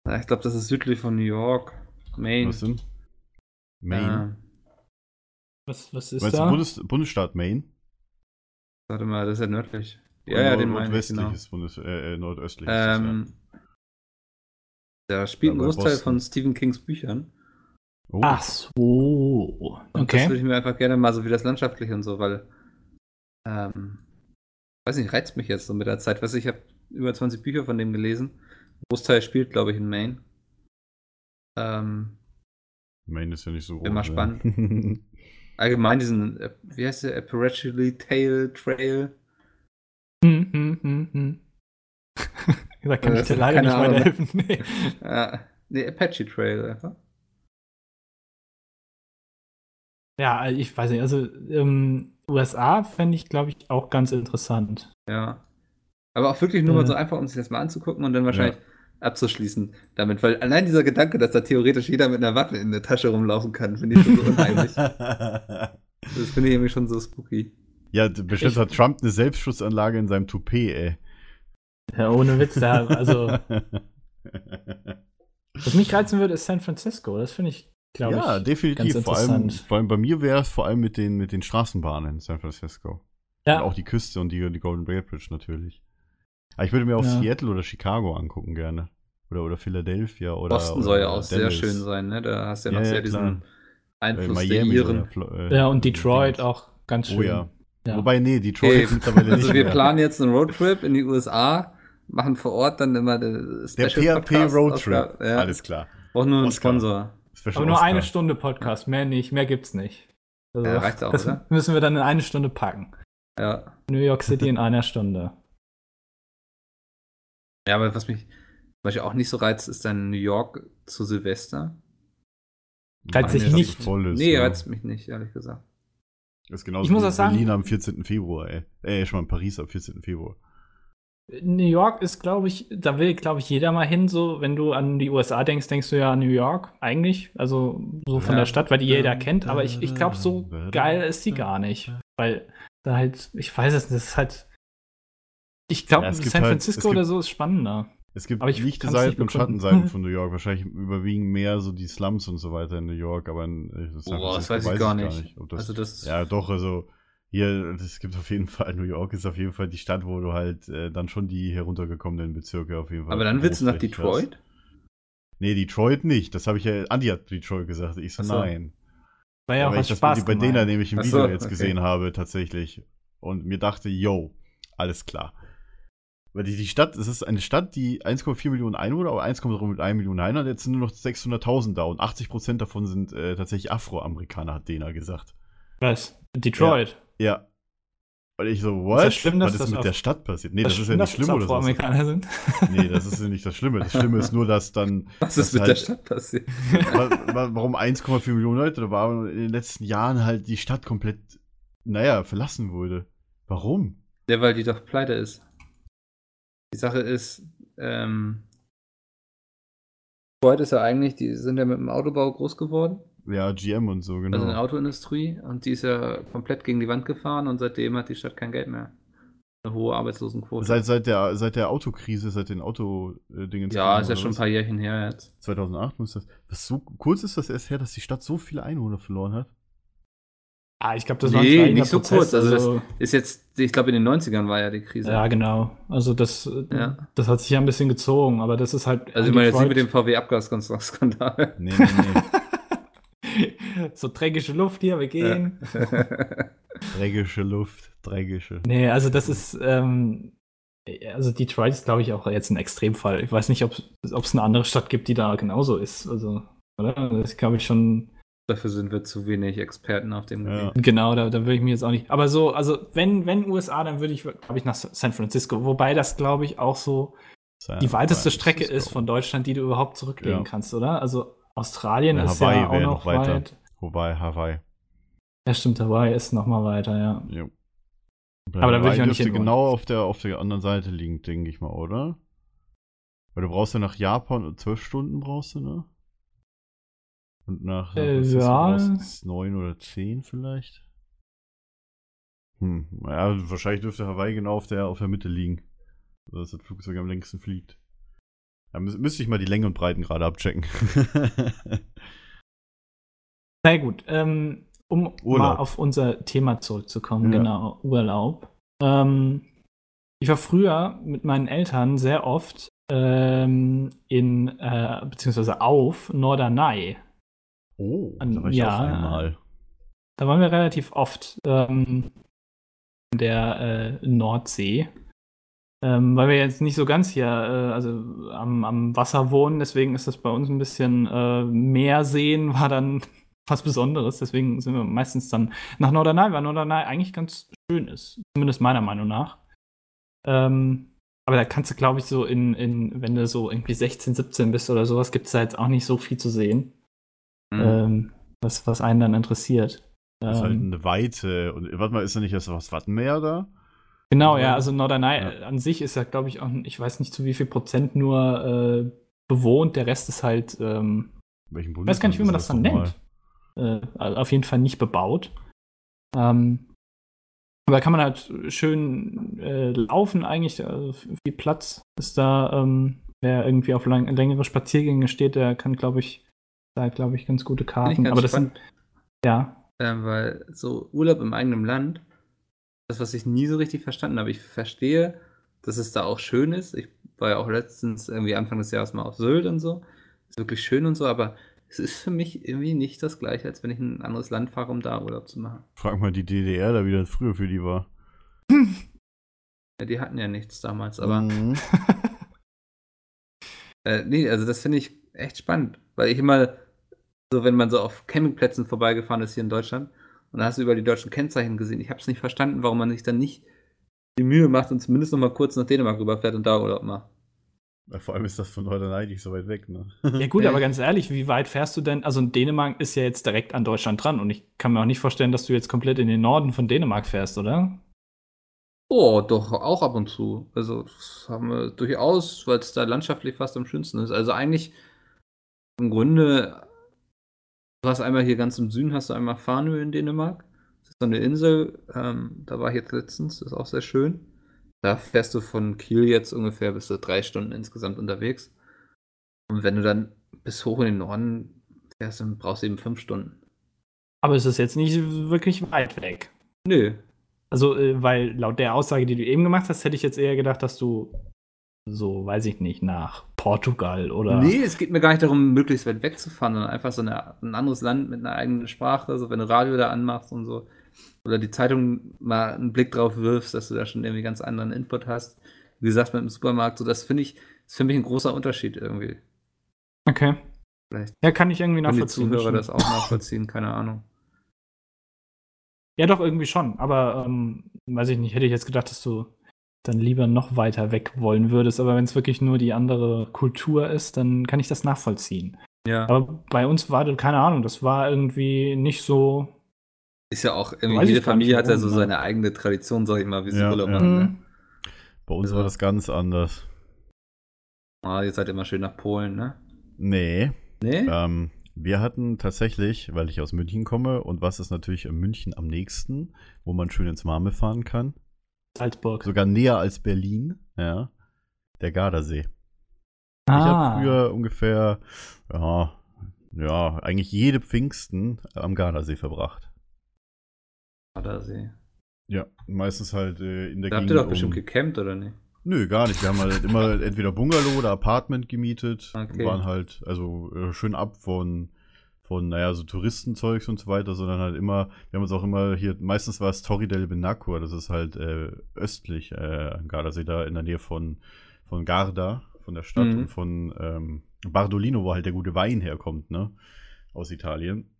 Na, Ich glaube, das ist südlich von New York. Maine. Was denn? Maine. Ja. Was, was ist Meinst du da? Bundes Bundesstaat Maine? Warte mal, das ist ja nördlich. Ja, ja, den meine ich, Nordwestliches Bundes äh, äh, nordöstliches. ist das, Ähm, da spielt Ja, ein Großteil Boston. von Stephen Kings Büchern. ja. oh, Ach so. Und das würde Okay. ich mir einfach gerne mal so wie das landschaftlich und so, weil. Ähm, weiß nicht, reizt mich jetzt so mit der Zeit. Weißt du, ich habe über 20 Bücher von dem gelesen. Ein Großteil spielt, glaube ich, in Maine. Ähm, Maine ist ja nicht so groß. Immer ja. spannend. allgemein diesen, äh, wie heißt der, Appalachian Tail Trail. Hm, hm, hm, hm. da kann Äh, ich dir leider nicht Ahnung. weiterhelfen. Nee. Äh, nee, Apache Trail einfach. Ja, also ich weiß nicht, also ähm, USA fände ich, glaube ich, auch ganz interessant. Ja. Aber auch wirklich nur mal Äh. so einfach, um sich das mal anzugucken und dann wahrscheinlich abzuschließen damit. Weil allein dieser Gedanke, dass da theoretisch jeder mit einer Waffe in der Tasche rumlaufen kann, finde ich schon so unheimlich. Das finde ich irgendwie schon so spooky. ja, bestimmt Ich- hat Trump eine Selbstschutzanlage in seinem Toupet, ey. Ja, ohne Witz, da, also, was mich reizen würde, ist San Francisco. Das finde ich, glaube ja, ich, definitiv. ganz Vor allem, vor allem bei mir wäre es vor allem mit den, mit den Straßenbahnen in San Francisco. ja, Und auch die Küste und die, die Golden Gate Bridge natürlich. Aber ich würde mir auch Ja. Seattle oder Chicago angucken gerne. Oder, oder Philadelphia oder. Boston oder soll ja auch sehr Dallas. schön sein, ne? Da hast du ja noch ja, sehr klar. diesen Äh, Einfluss der Miami Iren. oder Flo- äh, ja, und Detroit auch ganz schön. Oh ja. Ja. Wobei, nee, Detroit Okay, ist mittlerweile Also wir mehr. planen jetzt einen Roadtrip in die USA, machen vor Ort dann immer Der PHP Podcast Roadtrip. Ja. Alles klar. Auch nur ein Oscar. Sponsor. Aber nur Oscar. eine Stunde Podcast, mehr nicht, mehr gibt's nicht. Also, Ja, reicht's auch, das oder? müssen wir dann in eine Stunde packen. Ja. New York City in einer Stunde. Ja, aber was mich zum Beispiel auch nicht so reizt, ist dann New York zu Silvester. Reizt sich das nicht. Voll ist, nee, ja. reizt mich nicht, ehrlich gesagt. Das ist genauso Ich muss wie auch sagen- Berlin am 14. Februar, ey. Äh, schon mal in Paris am 14. Februar. New York ist, glaube ich, da will, glaube ich, jeder mal hin. So, wenn du an die USA denkst, denkst du ja an New York eigentlich. Also so von Ja. der Stadt, weil die jeder kennt. Aber ich, ich glaube, so geil ist die gar nicht. Weil da halt, ich weiß es nicht, das ist halt. Ich glaube, Ja, San halt- Francisco gibt- oder so ist spannender. Es gibt Aber ich lichte nicht Seiten und. Schattenseiten von New York. Wahrscheinlich überwiegen mehr so die Slums und so weiter in New York, aber in äh, San Boah, das weiß ich gar nicht. ob das, also das ja, doch, also hier, es gibt auf jeden Fall, New York ist auf jeden Fall die Stadt, wo du halt äh, dann schon die heruntergekommenen Bezirke auf jeden Fall. aber dann willst du nach großflächig hast. Detroit? Nee, Detroit nicht. Das habe ich ja, Andi hat Detroit gesagt. Ich so, so. nein. War ja auch weil aus ich das Spaß bei denen nämlich im Video so, jetzt okay. gesehen habe, tatsächlich. Und mir dachte, yo, alles klar. Weil die, die Stadt, es ist eine Stadt, die 1,4 Millionen Einwohner, aber 1,1 Millionen Einwohner, jetzt sind nur noch 600.000 da und 80 Prozent davon sind äh, tatsächlich Afroamerikaner, hat Dena gesagt. Was? Detroit. Ja. Und ich so, what? Ist das schlimm, dass Was ist das mit der Stadt passiert? Nee, Das das, ist ja nicht schlimm oder so. Afroamerikaner sind. Nee, das ist ja nicht das Schlimme. Das Schlimme ist nur, dass dann. Was ist mit halt- der Stadt passiert? wa- wa- warum 1,4 Millionen Leute? Da war in den letzten Jahren halt die Stadt komplett, naja, verlassen wurde. Warum? Ja, weil die doch pleite ist. Die Sache ist, ähm, Detroit ist ja eigentlich, die sind ja mit dem Autobau groß geworden, Ja, GM und so, genau. also in der Autoindustrie, und die ist ja komplett gegen die Wand gefahren und seitdem hat die Stadt kein Geld mehr. Eine hohe Arbeitslosenquote. Seit, seit, der, seit der Autokrise, seit den Auto-Dingen. ja, ist ja schon ein paar Jährchen her jetzt. 2008 muss das. Was so kurz ist das erst her, dass die Stadt so viele Einwohner verloren hat? Ah, ich glaube, das Nee, war ein schleichender nicht so Prozess, kurz, also Ist jetzt, ich glaube, in den 90ern war ja die Krise. Ja, genau. Also das, Ja. das hat sich ja ein bisschen gezogen, aber das ist halt. Also ich meine jetzt nicht mit dem VW-Abgasskandal. Nee, nee, nee. so dreckige Luft hier, wir gehen. dreckige Luft, dreckige. Nee, also das ist, ähm, also Detroit ist, glaube ich, auch jetzt ein Extremfall. Ich weiß nicht, ob es eine andere Stadt gibt, die da genauso ist. Also, oder? Das glaube ich schon, Dafür sind wir zu wenig Experten auf dem Ja. Gebiet. genau, da, da würde ich mich jetzt auch nicht. Aber so, also wenn, wenn USA, dann würde ich, glaube ich, nach San Francisco. Wobei das, glaube ich, auch so die weiteste Strecke ist von Deutschland, die du überhaupt zurücklegen Ja. kannst, oder? Also Australien Ja, ist Hawaii ja auch wäre noch noch weiter. weit. Wobei, Hawaii. Ja, stimmt, Hawaii ist noch mal weiter, ja. Jo. Aber da würde ich auch nicht hin genau auf der, auf der anderen Seite liegen, denke ich mal, oder? Weil du brauchst ja nach Japan zwölf Stunden brauchst du, ne? Und nach, Äh, ja. neun oder zehn vielleicht. Hm, ja, wahrscheinlich dürfte Hawaii genau auf der, auf der Mitte liegen. Dass das Flugzeug am längsten fliegt. Da müß, müsste ich mal die Länge und Breiten gerade abchecken. Na gut, ähm, um Urlaub. mal auf unser Thema zurückzukommen, Ja. genau, Urlaub. Ähm, ich war früher mit meinen Eltern sehr oft ähm, in, äh, beziehungsweise auf Norderney. Oh, An- ja. auch einmal. Da waren wir relativ oft ähm, in der äh, Nordsee. Ähm, weil wir jetzt nicht so ganz hier äh, also am, am Wasser wohnen, deswegen ist das bei uns ein bisschen äh, mehr sehen, war dann was Besonderes. Deswegen sind wir meistens dann nach Norderney, weil Norderney eigentlich ganz schön ist. Zumindest meiner Meinung nach. Ähm, aber da kannst du, glaube ich, so in, in, wenn du so irgendwie 16, 17 bist oder sowas, gibt es da jetzt auch nicht so viel zu sehen, Mhm. ähm, was, was einen dann interessiert. Das ist halt Ähm, eine Weite. Und warte mal, ist da nicht das was Wattenmeer da? Genau, Ja. also Norderney Ja. äh, an sich ist ja, glaube ich, auch, ich weiß nicht zu wie viel Prozent nur äh, bewohnt, der Rest ist halt, ähm, welchem ich weiß gar nicht, wie man das dann nennt. Äh, also auf jeden Fall nicht bebaut. Ähm, aber da kann man halt schön äh, laufen eigentlich, also viel Platz ist da. Ähm, wer irgendwie auf lang, längere Spaziergänge steht, der kann, glaube ich, da glaube ich ganz gute Karten. ganz Aber das spannend, sind, ja, ähm, weil so Urlaub im eigenen Land, das, was ich nie so richtig verstanden habe. Ich verstehe, dass es da auch schön ist. Ich war ja auch letztens irgendwie Anfang des Jahres mal auf Sylt und so. Ist wirklich schön und so, aber es ist für mich irgendwie nicht das gleiche, als wenn ich in ein anderes Land fahre, um da Urlaub zu machen. Frag mal die DDR, da wie das früher für die war. Ja, die hatten ja nichts damals, aber Mhm. Äh, nee, also das finde ich echt spannend, weil ich immer, so wenn man so auf Campingplätzen vorbeigefahren ist hier in Deutschland und da hast du über die deutschen Kennzeichen gesehen, ich habe es nicht verstanden, warum man sich dann nicht die Mühe macht und zumindest noch mal kurz nach Dänemark rüberfährt und da Urlaub macht. Ja, Vor allem ist das von Norderney nicht so weit weg, ne? Ja gut, Ja. aber ganz ehrlich, wie weit fährst du denn? Also Dänemark ist ja jetzt direkt an Deutschland dran und ich kann mir auch nicht vorstellen, dass du jetzt komplett in den Norden von Dänemark fährst, oder? Oh, doch, auch ab und zu. Also das haben wir durchaus, weil es da landschaftlich fast am schönsten ist. Also eigentlich im Grunde, du hast einmal hier ganz im Süden, hast du einmal Farnö in Dänemark. Das ist so eine Insel, ähm, da war ich jetzt letztens, das ist auch sehr schön. Da fährst du von Kiel jetzt ungefähr bis zu drei Stunden insgesamt unterwegs. Und wenn du dann bis hoch in den Norden fährst, dann brauchst du eben fünf Stunden. Aber es ist jetzt nicht wirklich weit weg. Nö, Also, äh, weil laut der Aussage, die du eben gemacht hast, hätte ich jetzt eher gedacht, dass du so, weiß ich nicht, nach Portugal oder. Nee, es geht mir gar nicht darum, möglichst weit wegzufahren, sondern einfach so eine, ein anderes Land mit einer eigenen Sprache, so wenn du Radio da anmachst und so. Oder die Zeitung mal einen Blick drauf wirfst, dass du da schon irgendwie ganz anderen Input hast. Wie gesagt, mit dem Supermarkt, so das finde ich, ist für mich ein großer Unterschied irgendwie. Okay. Vielleicht Ja, kann ich irgendwie können die nachvollziehen. Zuhörer das auch nachvollziehen, keine Ahnung. Ja, doch, irgendwie schon. Aber, ähm, weiß ich nicht, hätte ich jetzt gedacht, dass du dann lieber noch weiter weg wollen würdest. Aber wenn es wirklich nur die andere Kultur ist, dann kann ich das nachvollziehen. Ja. Aber bei uns war das, keine Ahnung, das war irgendwie nicht so. Ist ja auch irgendwie, jede Familie hat ja so ne? seine eigene Tradition, sag ich mal, wie sie Ja, Urlaub ja. machen. Ne? Mhm. Bei uns Also- war das ganz anders. Ah, ihr seid immer schön nach Polen, ne? Nee. Nee? Ähm, wir hatten tatsächlich, weil ich aus München komme und was ist natürlich in München am nächsten, wo man schön ins Marme fahren kann, Salzburg. sogar näher als Berlin, ja, der Gardasee. Ich Ah. habe früher ungefähr, ja, ja, eigentlich jede Pfingsten am Gardasee verbracht. Gardasee. Ja, meistens halt äh, in der Da habt Gegend. ihr doch bestimmt um, gecampt, oder nicht? Nö, gar nicht. Wir haben halt immer entweder Bungalow oder Apartment gemietet. Okay. Waren halt, also äh, schön ab von, von, naja, so Touristenzeugs und so weiter, sondern halt immer, wir haben uns auch immer hier, meistens war es Torre del Benacqua, das ist halt äh, östlich äh, am Gardasee, da in der Nähe von, von Garda, von der Stadt Mhm. und von ähm, Bardolino, wo halt der gute Wein herkommt, ne? Aus Italien.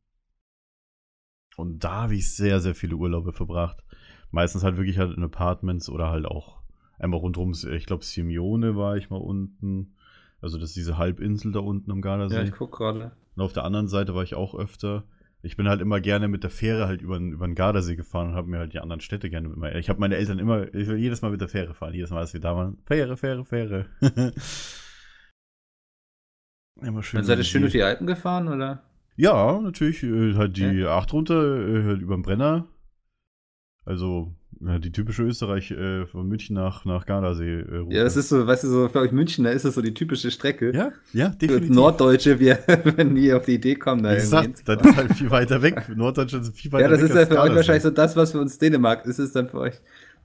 Und da habe ich sehr, sehr viele Urlaube verbracht. Meistens halt wirklich halt in Apartments oder halt auch einmal rundherum, ich glaube, Simeone war ich mal unten. Also das ist diese Halbinsel da unten am Gardasee. Ja, ich guck gerade. Und auf der anderen Seite war ich auch öfter. Ich bin halt immer gerne mit der Fähre halt über, den- über den Gardasee gefahren und habe mir halt die anderen Städte gerne mit mir. Ich habe meine Eltern immer, ich will jedes Mal mit der Fähre fahren, jedes Mal, als wir da waren. Fähre, Fähre, Fähre. Immer schön Dann seid ihr schön durch die Alpen gefahren, oder? Ja, natürlich. Äh, halt die 8 runter, äh, halt über den Brenner. Also ja, die typische Österreich äh, von München nach, nach Gardasee. Äh. Ja, das ist so, weißt du, so für euch München, da ist das so die typische Strecke. ja, ja, Für definitiv. Norddeutsche, wir, wenn die auf die Idee kommen, da gesagt, das ist halt viel weiter weg. Norddeutschland ist viel weiter Ja, das weg. ist ja für euch wahrscheinlich so das, was für uns Dänemark ist, ist dann für euch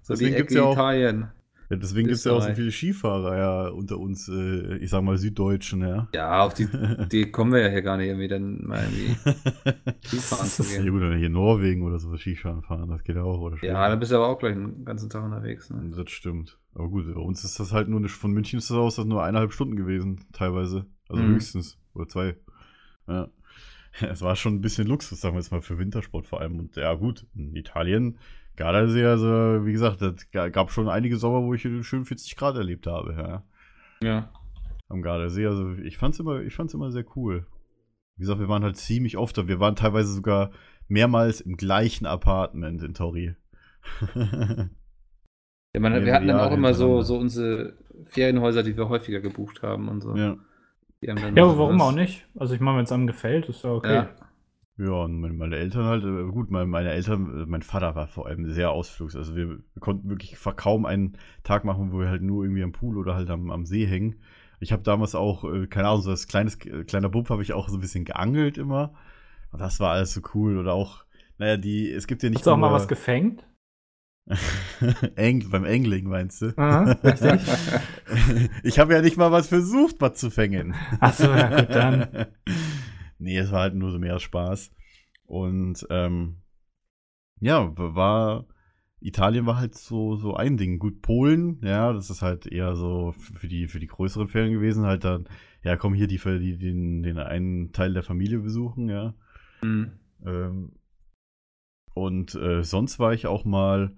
so Deswegen die Ecke ja auch- Italien. Ja, deswegen gibt es ja auch so viele Skifahrer ja unter uns, äh, ich sag mal Süddeutschen, ja. Ja, auf die, die kommen wir ja hier gar nicht irgendwie dann mal irgendwie Skifahren zu ja gehen. gut, oder hier Norwegen oder so Skifahren fahren, das geht ja auch. Oder Ja, dann bist du aber auch gleich den ganzen Tag unterwegs. Ne? Das stimmt. Aber gut, bei uns ist das halt nur, eine, von München ist das aus, das nur eineinhalb Stunden gewesen, teilweise. Also Mhm. höchstens. Oder zwei. Ja. Es war schon ein bisschen Luxus, sagen wir jetzt mal, für Wintersport vor allem. Und ja, gut, in Italien, Gardasee, also, wie gesagt, es gab schon einige Sommer, wo ich schön 40 Grad erlebt habe, ja. Ja. Am Gardasee. Also, ich fand's immer, ich fand's immer sehr cool. Wie gesagt, wir waren halt ziemlich oft da. Wir waren teilweise sogar mehrmals im gleichen Apartment in Torri. Ja, man, wir hatten dann auch immer so, so unsere Ferienhäuser, die wir häufiger gebucht haben und so. ja. Die haben dann Ja, aber warum was- auch nicht? Also ich meine, wenn es einem gefällt, ist ja okay. Ja. Ja, und meine, Eltern halt, äh, gut, meine, meine Eltern, äh, mein Vater war vor allem sehr ausflugs. Also wir, konnten wirklich kaum einen Tag machen, wo wir halt nur irgendwie am Pool oder halt am, am See hängen. Ich habe damals auch, äh, keine Ahnung, so als kleines, kleiner Bub habe ich auch so ein bisschen geangelt immer. Und das war alles so cool. Oder auch, naja, die, es gibt ja nicht Hast du auch mal was gefängt? Eng, beim Angling meinst du? Aha, richtig. ich habe ja nicht mal was versucht, was zu fängen. Ach so, ja, gut, dann. nee, es war halt nur so mehr Spaß. Und ähm, ja, war Italien war halt so so ein Ding. Gut, Polen, ja, das ist halt eher so für die für die größeren Ferien gewesen. Halt dann, ja, komm hier die, die den den einen Teil der Familie besuchen, ja. Mhm. Ähm, und äh, sonst war ich auch mal,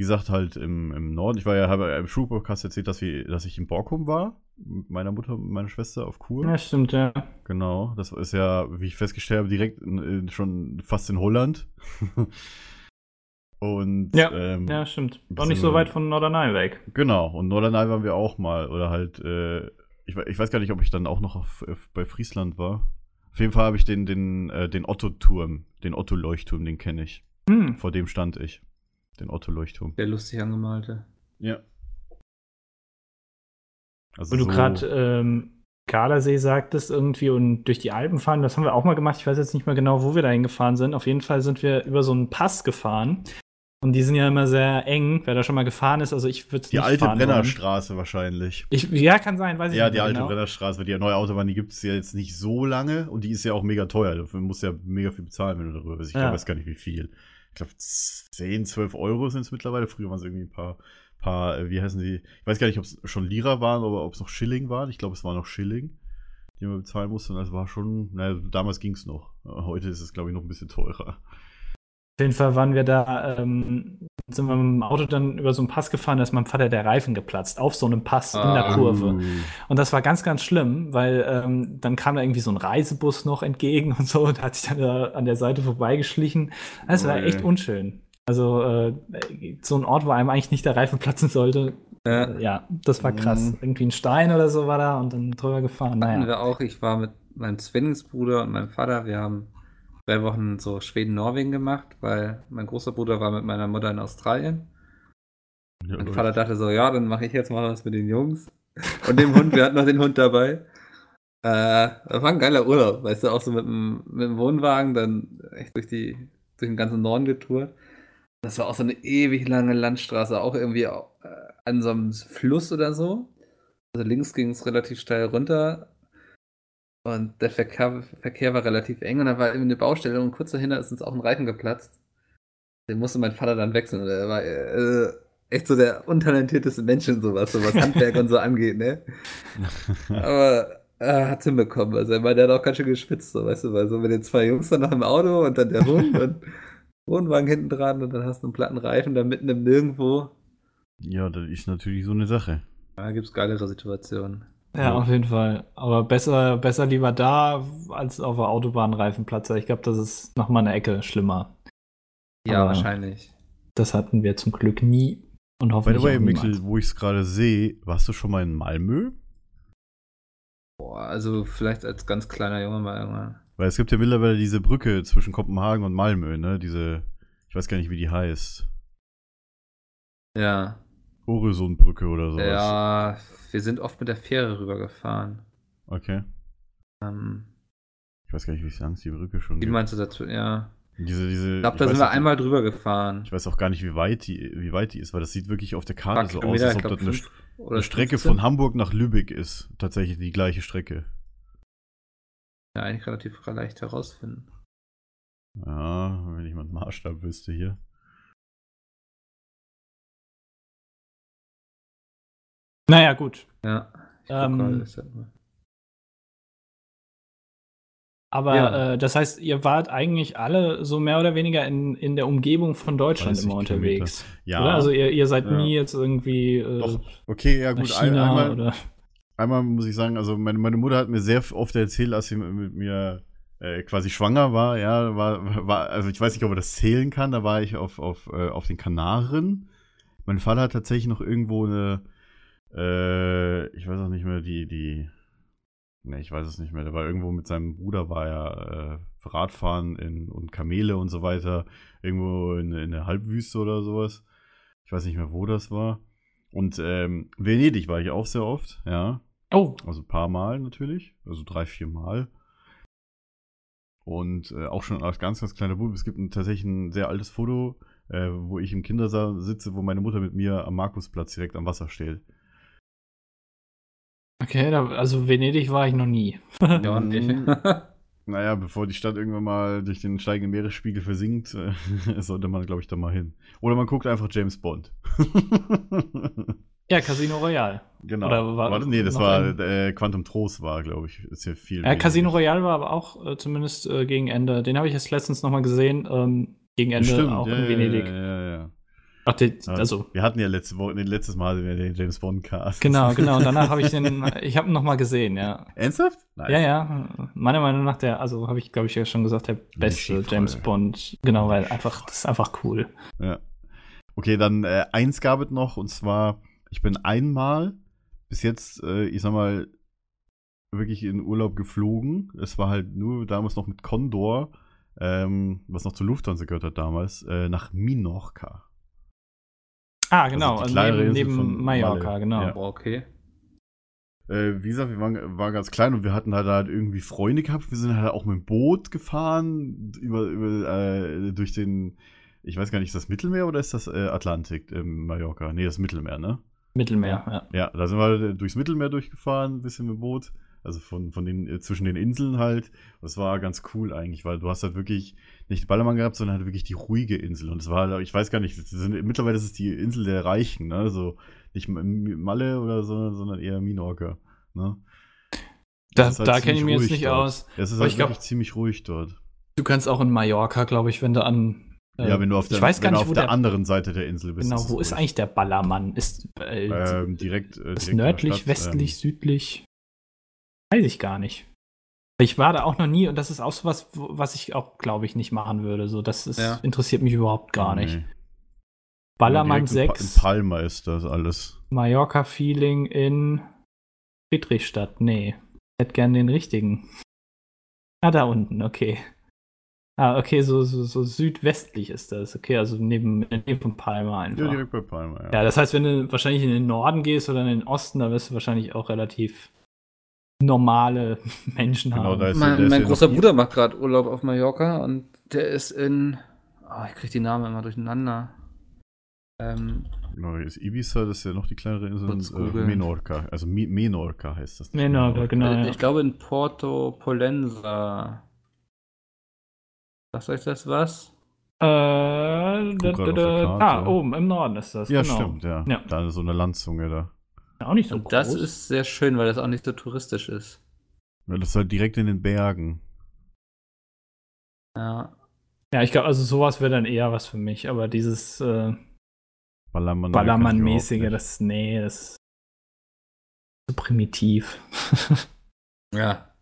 wie gesagt, halt im, im Norden. Ich war ja, habe ja im Schulpodcast erzählt, dass, wir, dass ich in Borkum war. Mit meiner Mutter und meiner Schwester auf Kur. Ja, stimmt, ja. Genau. Das ist ja, wie ich festgestellt habe, direkt in, schon fast in Holland. und Ja, ähm, Ja, stimmt. Auch nicht so weit von Norderney weg. Genau, und Norderney waren wir auch mal. Oder halt, äh, ich, ich weiß gar nicht, ob ich dann auch noch auf, auf, bei Friesland war. Auf jeden Fall habe ich den, den, äh, den Otto-Turm, den Otto-Leuchtturm, den kenne ich. Hm. Vor dem stand ich. Den Otto-Leuchtturm. Der lustig angemalte. Ja. Also Wo du so- gerade ähm, Gardasee sagtest irgendwie und durch die Alpen fahren, das haben wir auch mal gemacht. Ich weiß jetzt nicht mehr genau, wo wir da hingefahren sind. Auf jeden Fall sind wir über so einen Pass gefahren. Und die sind ja immer sehr eng, wer da schon mal gefahren ist. Also ich würde Die nicht alte fahren wollen. Brennerstraße wahrscheinlich. Ich, ja, kann sein, weiß ich Ja, nicht die mehr alte genau. Brennerstraße, weil die neue Autobahn, die gibt es ja jetzt nicht so lange und die ist ja auch mega teuer. Dafür musst du ja mega viel bezahlen, wenn du darüber bist. Ich Ja. glaube, weiß gar nicht, wie viel. Ich glaube, 10, 12 Euro sind es mittlerweile. Früher waren es irgendwie ein paar, paar, äh, wie heißen die? Ich weiß gar nicht, ob es schon Lira waren oder ob es noch Schilling waren. Ich glaube, es war noch Schilling, die man bezahlen musste. Und das war schon, naja, damals ging es noch. Heute ist es, glaube ich, noch ein bisschen teurer. Auf jeden Fall waren wir da, ähm, sind wir mit dem Auto dann über so einen Pass gefahren, da ist meinem Vater der Reifen geplatzt, auf so einem Pass in der Ah. Kurve. Und das war ganz, ganz schlimm, weil ähm, dann kam da irgendwie so ein Reisebus noch entgegen und so und hat sich dann da an der Seite vorbeigeschlichen. Das war Ui. echt unschön. Also äh, so ein Ort, wo einem eigentlich nicht der Reifen platzen sollte. Ja. Ja, das war krass. Mhm. Irgendwie ein Stein oder so war da und dann drüber gefahren. Hatten Naja. wir auch. Ich war mit meinem Zwillingsbruder und meinem Vater. Wir haben drei Wochen so Schweden-Norwegen gemacht, weil mein großer Bruder war mit meiner Mutter in Australien. Ja, Mein. Vater dachte so, ja, dann mache ich jetzt mal was mit den Jungs. Und dem Hund, wir hatten noch den Hund dabei. Äh, das war ein geiler Urlaub, weißt du, auch so mit dem, mit dem Wohnwagen, dann echt durch, die, durch den ganzen Norden getourt. Das war auch so eine ewig lange Landstraße, auch irgendwie äh, an so einem Fluss oder so. Also links ging es relativ steil runter. Und der Verkehr, Verkehr war relativ eng und da war irgendwie eine Baustelle und kurz dahinter ist uns auch ein Reifen geplatzt. Den musste mein Vater dann wechseln. Und er war äh, echt so der untalentierteste Mensch in sowas, so was Handwerk und so angeht, ne? Aber er hat hinbekommen. Also er meinte, der hat auch ganz schön geschwitzt, so, weißt du, weil so mit den zwei Jungs dann noch im Auto und dann der Hund und Wohnwagen hinten dran und dann hast du einen platten Reifen da mitten im Nirgendwo. ja, das ist natürlich so eine Sache. Da gibt's geilere Situationen. Ja, auf jeden Fall. Aber besser, besser lieber da als auf der Autobahnreifenplatz. Ich glaube, das ist noch mal eine Ecke schlimmer. Ja, Aber- wahrscheinlich. Das hatten wir zum Glück nie und By hoffentlich the way, auch Mikkel, wo ich es gerade sehe, warst du schon mal in Malmö? Boah, also vielleicht als ganz kleiner Junge mal irgendwann. Weil es gibt ja mittlerweile diese Brücke zwischen Kopenhagen und Malmö, ne? Diese, ich weiß gar nicht, wie die heißt. Ja. Horizonbrücke oder sowas. Ja, wir sind oft mit der Fähre rübergefahren. Okay. Ähm, Ich weiß gar nicht, wie lang es die Brücke schon wie gibt. meinst du dazu? Ja. Diese, diese, Ich glaube, da sind wir einmal drüber gefahren. Ich weiß auch gar nicht, wie weit die, wie weit die ist, weil das sieht wirklich auf der Karte so aus, als ob das eine, eine Strecke 15. von Hamburg nach Lübeck ist. Tatsächlich die gleiche Strecke. Ja, eigentlich relativ leicht herausfinden. Ja, wenn ich mal einen Maßstab wüsste hier. Naja, gut. Ja. Ähm. Aber Ja. äh, das heißt, ihr wart eigentlich alle so mehr oder weniger in, in der Umgebung von Deutschland 30 immer unterwegs. Ja, Oder? Also ihr, ihr seid Ja. nie jetzt irgendwie äh, Doch. okay, ja gut. Ein, China einmal, oder. einmal muss ich sagen, also meine, meine Mutter hat mir sehr oft erzählt, als sie mit mir äh, quasi schwanger war, ja, war, war, also ich weiß nicht, ob er das zählen kann, da war ich auf, auf, äh, auf den Kanaren. Mein Vater hat tatsächlich noch irgendwo eine, äh, ich weiß auch nicht mehr, die, die, ne, ich weiß es nicht mehr, der war irgendwo mit seinem Bruder, war ja äh, Radfahren in, und Kamele und so weiter, irgendwo in, in der Halbwüste oder sowas. Ich weiß nicht mehr, wo das war. Und ähm, Venedig war ich auch sehr oft, ja. Oh, Also ein paar Mal natürlich, also drei, vier Mal. Und äh, auch schon als ganz, ganz kleiner Bub. Es gibt ein, tatsächlich ein sehr altes Foto, äh, wo ich im Kindersaal sitze, wo meine Mutter mit mir am Markusplatz direkt am Wasser steht. Okay, da, also Venedig war ich noch nie. Ja. Mhm. Naja, bevor die Stadt irgendwann mal durch den steigenden Meeresspiegel versinkt, äh, sollte man, glaube ich, da mal hin. Oder man guckt einfach James Bond. Ja, Casino Royale. genau. Oder war- Warte, nee, das war ein- äh, Quantum Trost war, glaube ich, ist ja viel. Ja, Casino. Royale war aber auch äh, zumindest äh, gegen Ende. Den habe ich jetzt letztens noch mal gesehen. Ähm, gegen Ende Stimmt, auch ja, in Venedig. Ja, ja, ja. Ach, die, also Wir hatten ja letzte Woche, nee, letztes Mal den James Bond Cast. genau, genau. Und danach habe ich den, ich habe ihn noch mal gesehen. Ja, Ernsthaft? Nice. ja, ja. Meiner Meinung nach der, also habe ich glaube ich ja schon gesagt, der beste. James Bond. Genau, weil einfach das ist einfach cool. Ja. Okay, dann äh, eins gab es noch und zwar, ich bin einmal bis jetzt, äh, ich sag mal, wirklich in Urlaub geflogen. Es war halt nur damals noch mit Condor, ähm, was noch zur Lufthansa gehört hat damals, äh, nach Minorca. Ah, genau. die Also kleinere neben, neben Mallorca, Malle. genau. Ja. Boah, okay. Äh, wie gesagt, wir waren, waren ganz klein und wir hatten halt, halt irgendwie Freunde gehabt. Wir sind halt auch mit dem Boot gefahren über, über äh, durch den, ich weiß gar nicht, ist das Mittelmeer oder ist das äh, Atlantik in Mallorca? Nee, das Mittelmeer, ne? Mittelmeer, ja. Ja, da sind wir durchs Mittelmeer durchgefahren, ein bisschen mit dem Boot. Also von, von den, äh, zwischen den Inseln halt. Das war ganz cool eigentlich, weil du hast halt wirklich nicht Ballermann gehabt, sondern halt wirklich die ruhige Insel. Und es war, halt, ich weiß gar nicht, sind, mittlerweile ist es die Insel der Reichen, ne? Also nicht Malle oder so, sondern eher Minorca, ne? Da, Das ist halt da kenne ich mich jetzt nicht dort. aus. Es ist halt ich glaub- wirklich ziemlich ruhig dort. Du kannst auch in Mallorca, glaube ich, wenn du an. äh, ja, wenn du auf der, ich weiß gar wenn du nicht, auf wo der, der, anderen Seite der Insel bist. Genau, es wo ist eigentlich der Ballermann? Ist, äh, Ähm, direkt, äh, ist direkt der nördlich, Stadt, westlich, ähm, südlich? Weiß ich gar nicht. Ich war da auch noch nie und das ist auch so was, was ich auch, glaube ich, nicht machen würde. So, das ist, Ja. interessiert mich überhaupt gar nicht. nee. Ballermann in Pa- 6, In Palma ist das alles. Mallorca-Feeling in Friedrichstadt. Nee, ich hätte gern den richtigen. Ah, da unten, okay. Ah, okay, so, so, so südwestlich ist das. Okay, also neben, Nähe von Palma einfach. Ja, direkt bei Palma, ja. Ja, das heißt, wenn du wahrscheinlich in den Norden gehst oder in den Osten, da wirst du wahrscheinlich auch relativ normale Menschen Genau, haben. Mein, mein großer Bruder macht gerade Urlaub auf Mallorca und der ist in. Oh, ich krieg die Namen immer durcheinander. Ähm, Genau, ist Ibiza, das ist ja noch die kleinere Insel. Äh. Menorca, also Mi Menorca heißt das. nicht Menorca, genau. äh, ja. Ich glaube in Porto Polenza. Sagt euch das was? Äh, da, da, da, ah, oben im Norden ist das. Ja, genau. stimmt, ja. Ja. Da ist so eine Landzunge da. Auch nicht so Und groß. das ist sehr schön, weil das auch nicht so touristisch ist. Ja, das ist halt direkt in den Bergen. Ja. Ja, ich glaube, also sowas wäre dann eher was für mich, aber dieses äh, Ballermann. Ballermann-mäßige, das, nee, das ist so primitiv. Ja.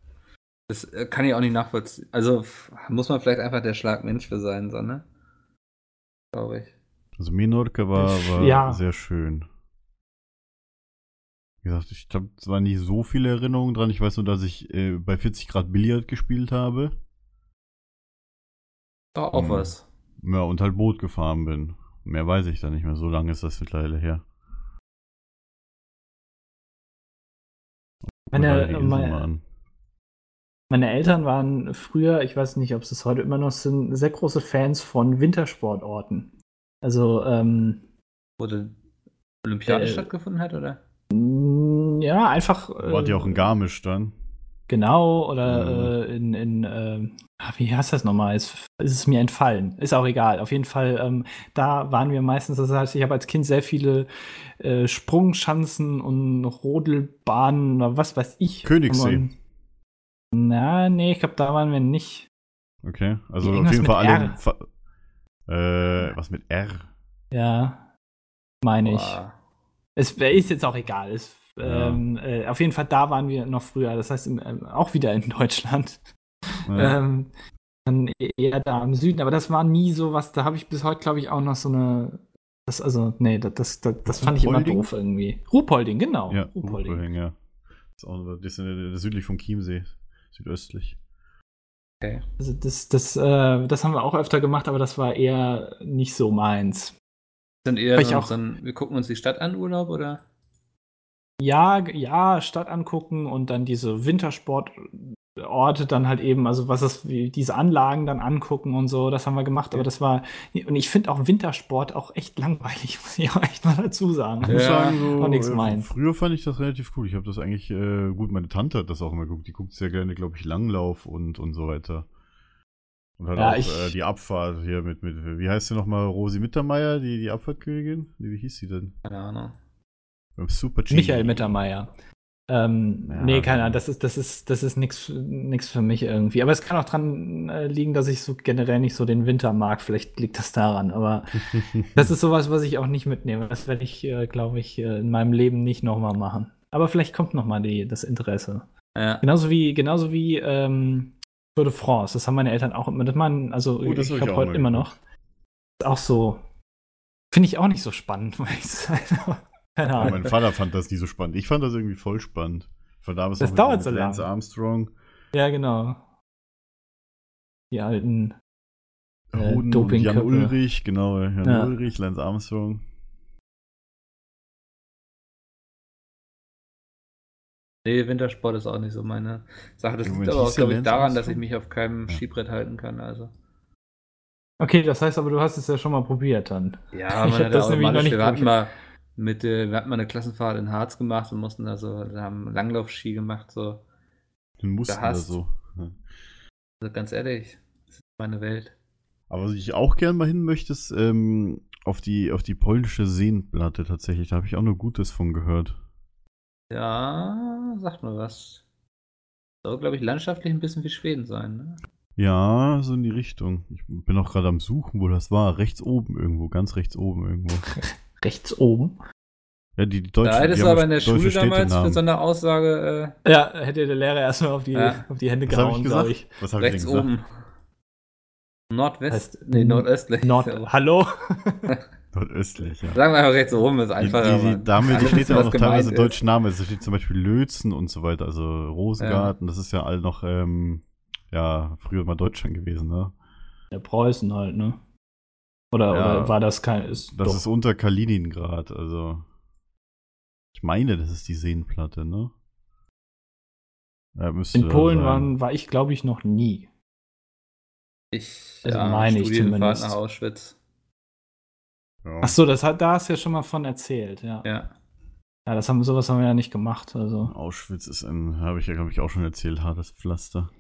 Das äh, kann ich auch nicht nachvollziehen. Also muss man vielleicht einfach der Schlagmensch für sein, so, ne? Glaube ich. Also Menorca war, war Ja. sehr schön. Wie gesagt, ich habe zwar nicht so viele Erinnerungen dran. Ich weiß nur, dass ich äh, bei 40 Grad Billard gespielt habe. Doch auch Hm. was. Ja, und halt Boot gefahren bin. Mehr weiß ich da nicht mehr. So lange ist das mittlerweile her. Meine, mal meine, meine Eltern waren früher, ich weiß nicht, ob sie es heute immer noch sind, sehr große Fans von Wintersportorten. Also, ähm, Wo die Olympiade Äh, stattgefunden hat, oder? Ja, einfach. Wart ihr auch in äh, Garmisch dann? Genau, oder Mhm. äh, in, in ah, wie heißt das nochmal? Ist, ist es mir entfallen. Ist auch egal. Auf jeden Fall, ähm, da waren wir meistens, das heißt, ich habe als Kind sehr viele äh, Sprungschanzen und Rodelbahnen oder was weiß ich. Königssee. Und- Na, nee, ich glaube, da waren wir nicht. Okay. Also auf jeden Fall alle. Fa äh, was mit R? Ja, meine ich. Es ist jetzt auch egal. Es, Ja. ähm, äh, auf jeden Fall, da waren wir noch früher. Das heißt, im, ähm, auch wieder in Deutschland. Ja. Ähm, dann eher da im Süden, aber das war nie so was, da habe ich bis heute, glaube ich, auch noch so eine. Das, also, nee, das, das, das, das fand ich immer doof irgendwie. Ruhpolding, genau. ja, Ruhpolding. Ruhpolding, ja. Ist auch das ist äh, südlich vom Chiemsee. Südöstlich. Okay. Also das, das, äh, das haben wir auch öfter gemacht, aber das war eher nicht so meins. Dann eher ich auch- so ein, wir gucken uns die Stadt an, Urlaub, oder? Ja, ja, Stadt angucken und dann diese Wintersportorte dann halt eben, also was ist, wie diese Anlagen dann angucken und so, das haben wir gemacht, aber das war, und ich finde auch Wintersport auch echt langweilig, muss ich auch echt mal dazu sagen. Ich muss Ja, sagen, so, auch äh, meins. früher fand ich das relativ cool. Ich habe das eigentlich, äh, gut, meine Tante hat das auch immer geguckt. Die guckt sehr gerne, glaube ich, Langlauf und, und so weiter. Und halt Ja, auch ich- äh, die Abfahrt hier mit, mit, wie heißt sie nochmal, Rosi Mittermeier, die, die Abfahrtkönigin? Wie, wie hieß sie denn? Keine Ahnung. Super G. Michael Mittermeier. Ähm, Ja, nee, keine. Ahnung, das ist, das ist, das ist nichts nix für mich irgendwie. Aber es kann auch dran äh, liegen, dass ich so generell nicht so den Winter mag. Vielleicht liegt das daran. Aber das ist sowas, was ich auch nicht mitnehme. Das werde ich, äh, glaube ich, äh, in meinem Leben nicht nochmal machen. Aber vielleicht kommt nochmal das Interesse. Ja. Genauso wie, genauso wie ähm, Tour de France. Das haben meine Eltern auch immer. Das man, also Oh, das ich hab ich glaube auch heute immer noch. Ist auch so. Finde ich auch nicht so spannend, muss ich sagen. Keine Ja, Ahnung. mein Vater fand das nie so spannend. Ich fand das irgendwie voll spannend. Von damals Das dauert mit so Lance lang. Armstrong. Ja, genau. Die alten. Äh, Dopingköpfe. Jan Ulrich, genau, Jan Ja. Ulrich, Lance Armstrong. Nee, Wintersport ist auch nicht so meine Sache. Das liegt aber auch, glaube ich, daran, dass ich mich auf keinem Ja. Skibrett halten kann. Also. Okay, das heißt aber, du hast es ja schon mal probiert dann. Ja, Ich man hab hat das auch nämlich noch nicht wir hatten mal mit, äh, wir hatten mal eine Klassenfahrt in Harz gemacht und mussten da so, da haben Langlaufski gemacht, so. Den mussten oder hast- so. Ja. Also ganz ehrlich, das ist meine Welt. Aber was ich auch gern mal hin möchte, ist ähm, auf, die, auf die polnische Seenplatte tatsächlich. Da habe ich auch nur Gutes von gehört. Ja, sagt mal was. Soll, glaube ich, landschaftlich ein bisschen wie Schweden sein, ne? Ja, so in die Richtung. Ich bin auch gerade am Suchen, wo das war. Rechts oben irgendwo, ganz rechts oben irgendwo. Rechts oben. Ja, die, die deutschen da hättest du haben aber in der Schule damals für Städtenamen. so eine Aussage Ja, hätte der Lehrer erstmal auf die, Ja. auf die Hände Was habe gehauen, ich glaube gesagt? ich. Was äh, habe ich denn rechts gesagt? oben. Nordwest? Heißt, nee, nordöstlich. Nord Ja. Hallo? Nordöstlich, ja. Sagen wir einfach rechts oben, ist einfacher. die, die die steht wissen, ja auch noch teilweise deutsche Namen. Also steht zum Beispiel Lötzen und so weiter, also Rosengarten, das ist ja all noch, ähm, ja, früher mal Deutschland gewesen, ne? Ja, Preußen halt, ne? Oder, Ja. oder war das kein. Ist, Das doch. ist unter Kaliningrad, also. Ich meine, das ist die Seenplatte, ne? Ja, in Polen waren, war ich, glaube ich, noch nie. Ich, Also ja, meine ich zumindest. nach Auschwitz. Ja. Ach so, das hat, da hast du ja schon mal von erzählt, ja. Ja, Ja. das haben, sowas haben wir ja nicht gemacht, also. Auschwitz ist ein, habe ich ja, glaube ich, auch schon erzählt, hartes Pflaster.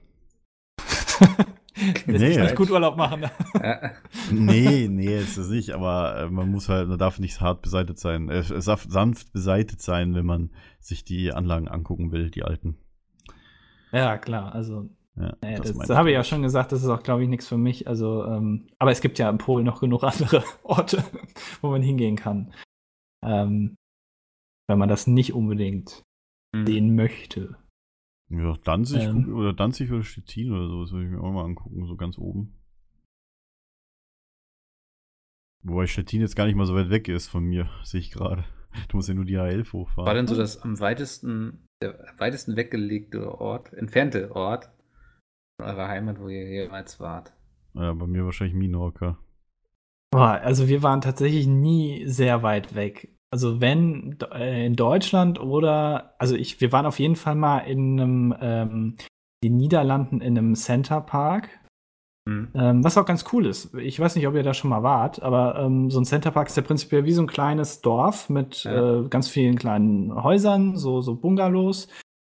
Lässt Nee, nicht gut Urlaub machen. ne? ja. nee, nee, ist es nicht, aber äh, man muss halt, man darf nicht hart beseitigt sein. Äh, Es darf sanft beseitigt sein, wenn man sich die Anlagen angucken will, die alten. ja, klar, also. Ja, Nee, das das, das habe ich ja schon gesagt, das ist auch, glaube ich, nichts für mich. Also, ähm, aber es gibt ja in Polen noch genug andere Orte, wo man hingehen kann. Ähm, wenn man das nicht unbedingt Hm. sehen möchte. Ja, Danzig Ähm. oder Danzig oder Stettin oder so, das würde ich mir auch mal angucken, so ganz oben. Wobei Stettin jetzt gar nicht mal so weit weg ist von mir, sehe ich gerade. Du musst ja nur die A11 hochfahren. War denn so das am weitesten, der am weitesten weggelegte Ort, entfernte Ort von eurer Heimat, wo ihr jemals wart? Ja, bei mir wahrscheinlich Minorca. Also wir waren tatsächlich nie sehr weit weg. Also wenn äh, in Deutschland oder, also ich, wir waren auf jeden Fall mal in einem, ähm, den Niederlanden in einem Center Park. Hm. Ähm, was auch ganz cool ist. Ich weiß nicht, ob ihr da schon mal wart, aber ähm, so ein Centerpark ist ja prinzipiell wie so ein kleines Dorf mit Ja. äh, ganz vielen kleinen Häusern, so, so Bungalows.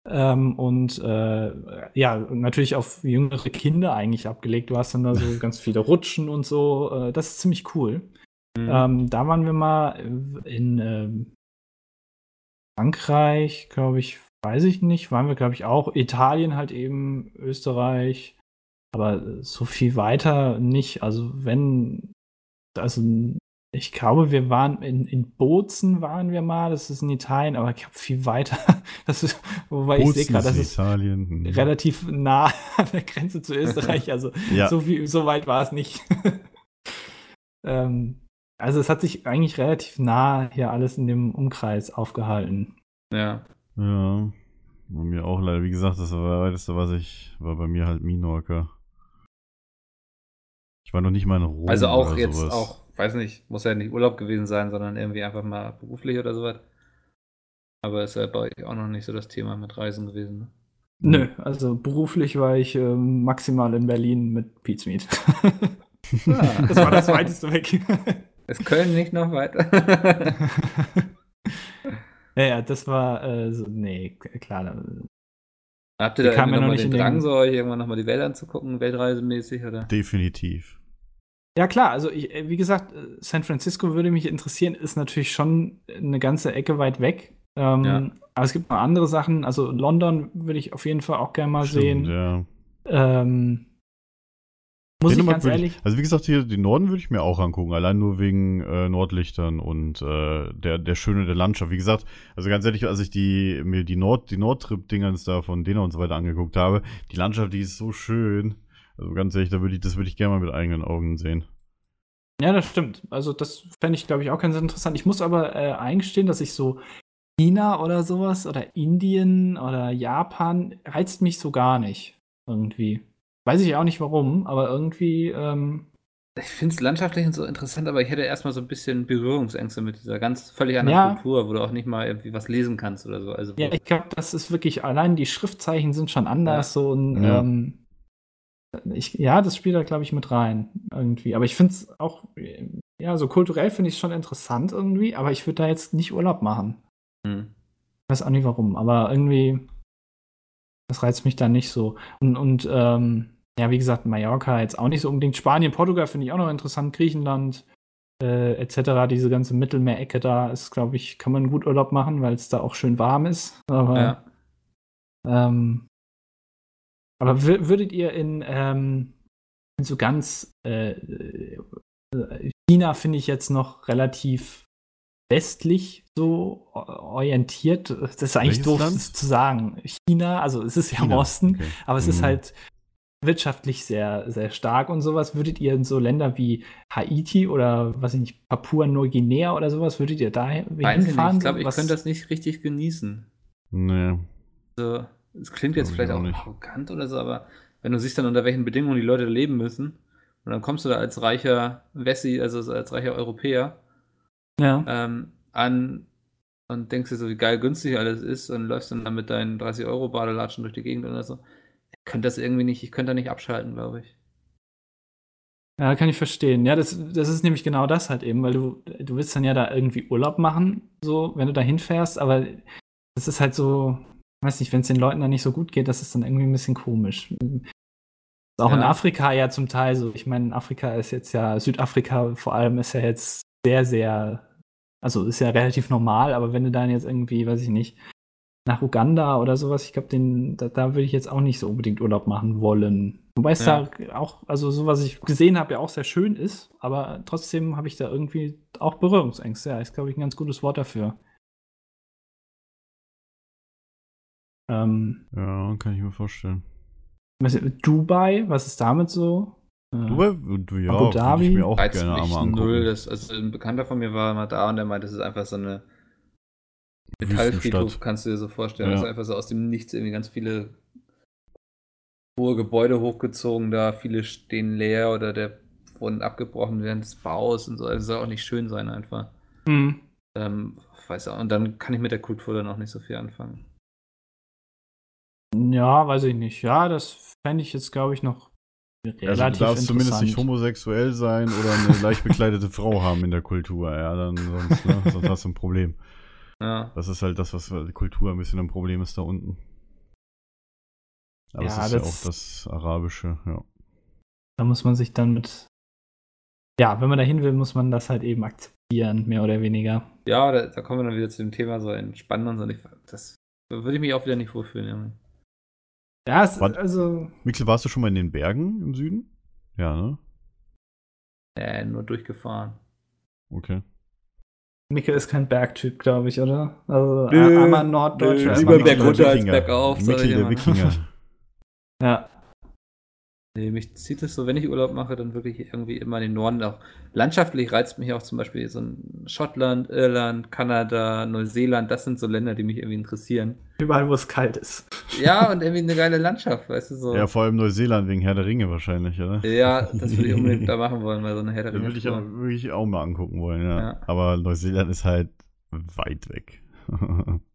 Ähm, und äh, ja, natürlich auf jüngere Kinder eigentlich abgelegt. Du hast dann da so ganz viele Rutschen und so. Äh, das ist ziemlich cool. Hm. Ähm, da waren wir mal in ähm, Frankreich, glaube ich, weiß ich nicht. Waren wir, glaube ich, auch. Italien halt eben, Österreich. Aber so viel weiter nicht. Also wenn, also ich glaube, wir waren in, in Bozen waren wir mal, das ist in Italien, aber ich glaube viel weiter. Das ist, wobei ich sehe Bozen gerade, das ist Italien. Hm. relativ nah an der Grenze zu Österreich. Also Ja. so, viel, so weit war es nicht. ähm, also es hat sich eigentlich relativ nah hier alles in dem Umkreis aufgehalten. ja. Ja. Bei mir auch leider. Wie gesagt, das war das weiteste, was ich, war bei mir halt Minorca. Ich war noch nicht mal in Rom. Also auch oder jetzt sowas. auch, weiß nicht, muss ja nicht Urlaub gewesen sein, sondern irgendwie einfach mal beruflich oder sowas. Aber ist ja bei euch auch noch nicht so das Thema mit Reisen gewesen. Ne? Nö, also beruflich war ich ähm, maximal in Berlin mit Pizmeet. Ah. das war das weiteste weg. Ist Köln nicht noch weiter? ja, ja, das war äh, so, nee, klar. da- Habt ihr da ja noch nicht den in den- Drang, so euch irgendwann nochmal die Welt anzugucken, weltreisemäßig, oder? Definitiv. Ja, klar, also ich, äh, wie gesagt, äh, San Francisco würde mich interessieren, ist natürlich schon eine ganze Ecke weit weg. Ähm, Ja. Aber es gibt noch andere Sachen. Also London würde ich auf jeden Fall auch gerne mal Stimmt, sehen. ja. Ähm, muss ich Dänemark ganz würde ehrlich. also wie gesagt, hier den Norden würde ich mir auch angucken, allein nur wegen äh, Nordlichtern und äh, der, der Schöne der Landschaft. Wie gesagt, also ganz ehrlich, als ich die, mir die Nord, die Nordtrip-Dingens da von Dena und so weiter angeguckt habe, die Landschaft, die ist so schön. Also ganz ehrlich, da würde ich, das würde ich gerne mal mit eigenen Augen sehen. Ja, das stimmt. Also das fände ich, glaube ich, auch ganz interessant. Ich muss aber äh, eingestehen, dass ich so China oder sowas oder Indien oder Japan reizt mich so gar nicht. Irgendwie. Weiß ich auch nicht warum, aber irgendwie, ähm, Ich finde es landschaftlich und so interessant, aber ich hätte erstmal so ein bisschen Berührungsängste mit dieser ganz völlig anderen Ja. Kultur, wo du auch nicht mal irgendwie was lesen kannst oder so. Also, ja, ich glaube, das ist wirklich, allein die Schriftzeichen sind schon anders. So ein, Ja. ähm, ich, ja, das spielt da, glaube ich, mit rein. Irgendwie. Aber ich finde es auch, äh, ja, so kulturell finde ich es schon interessant irgendwie, aber ich würde da jetzt nicht Urlaub machen. Hm. weiß auch nicht warum, aber irgendwie, das reizt mich da nicht so. Und, und ähm, ja, wie gesagt, Mallorca jetzt auch nicht so unbedingt. Spanien, Portugal finde ich auch noch interessant, Griechenland äh, etc. Diese ganze Mittelmeerecke da ist, glaube ich, kann man gut Urlaub machen, weil es da auch schön warm ist. Aber, Ja. ähm, aber wür- würdet ihr in, ähm, in so ganz äh, äh, China finde ich jetzt noch relativ westlich so o- orientiert. Das ist eigentlich Welches doof Land? das zu sagen. China, also es ist ja im Osten, okay. aber es ist Mhm. halt wirtschaftlich sehr, sehr stark und sowas. Würdet ihr in so Länder wie Haiti oder, was ich nicht, Papua-Neuguinea oder sowas, würdet ihr da hinfahren? Ich glaube, ich Was- könnte das nicht richtig genießen. Nee. So, es klingt jetzt vielleicht auch auch nicht. arrogant oder so, aber wenn du siehst dann, unter welchen Bedingungen die Leute leben müssen, und dann kommst du da als reicher Wessi, also so als reicher Europäer, Ja. ähm, an und denkst dir so, wie geil günstig alles ist und läufst dann da mit deinen 30-Euro-Badelatschen durch die Gegend oder so. Ich könnte das irgendwie nicht, ich könnte da nicht abschalten, glaube ich. Ja, kann ich verstehen. Ja, das, das ist nämlich genau das halt eben, weil du, du willst dann ja da irgendwie Urlaub machen, so, wenn du da hinfährst, aber das ist halt so, weiß nicht, wenn es den Leuten dann nicht so gut geht, das ist dann irgendwie ein bisschen komisch. Auch in Ja. Afrika ja zum Teil so. Ich meine, Afrika ist jetzt ja, Südafrika vor allem ist ja jetzt sehr, sehr, also ist ja relativ normal, aber wenn du dann jetzt irgendwie, weiß ich nicht, nach Uganda oder sowas, ich glaube, da, da würde ich jetzt auch nicht so unbedingt Urlaub machen wollen. Wobei es Ja. da auch, also so was ich gesehen habe, ja auch sehr schön ist, aber trotzdem habe ich da irgendwie auch Berührungsängste. Ja, ist, glaube ich, ein ganz gutes Wort dafür. Ähm, Ja, kann ich mir vorstellen. was, Dubai, was ist damit so? Dubai, du, ja, Abu würde ich Dhabi? mir auch Reizt gerne mich null. Das, also ein Bekannter von mir war mal da und der meinte, das ist einfach so eine Metallfriedhof kannst du dir so vorstellen. Ja. Also einfach so aus dem Nichts irgendwie ganz viele hohe Gebäude hochgezogen da, viele stehen leer oder der wurden abgebrochen während des Baus und so. Also soll auch nicht schön sein einfach. Hm. Ähm, weiß auch, und dann kann ich mit der Kultur dann auch nicht so viel anfangen. Ja, weiß ich nicht. Ja, das fände ich jetzt, glaube ich, noch Also du darfst zumindest nicht homosexuell sein oder eine leicht bekleidete Frau haben in der Kultur. Ja, dann sonst, ne, sonst hast du ein Problem. Ja. Das ist halt das, was die Kultur ein bisschen ein Problem ist da unten. Aber Ja, es ist ja das- auch das Arabische, ja. Da muss man sich dann mit. Ja, wenn man dahin will, muss man das halt eben akzeptieren, mehr oder weniger. Ja, da, da kommen wir dann wieder zu dem Thema so entspannen und so. Das da würde ich mich auch wieder nicht wohlfühlen. Ja, es, Wann- also. Mixel, warst du schon mal in den Bergen im Süden? Ja, ne? Äh, nur durchgefahren. Okay. Mikkel ist kein Bergtyp, glaube ich, oder? Also Nö, armer Norddeutscher. nö, ist lieber man Berg nicht. runter als bergauf, Mikkel der. Wikinger. Ja. Nee, mich zieht es so, wenn ich Urlaub mache, dann wirklich irgendwie immer in den Norden. Auch landschaftlich reizt mich auch zum Beispiel so ein Schottland, Irland, Kanada, Neuseeland. Das sind so Länder, die mich irgendwie interessieren. Überall, wo es kalt ist. Ja, und irgendwie eine geile Landschaft, weißt du so. Ja, vor allem Neuseeland wegen Herr der Ringe wahrscheinlich, oder? Ja, das würde ich unbedingt da machen wollen, weil so eine Herr der Da würde ich, auch, würde ich auch mal angucken wollen, ja. Ja. Aber Neuseeland ist halt weit weg.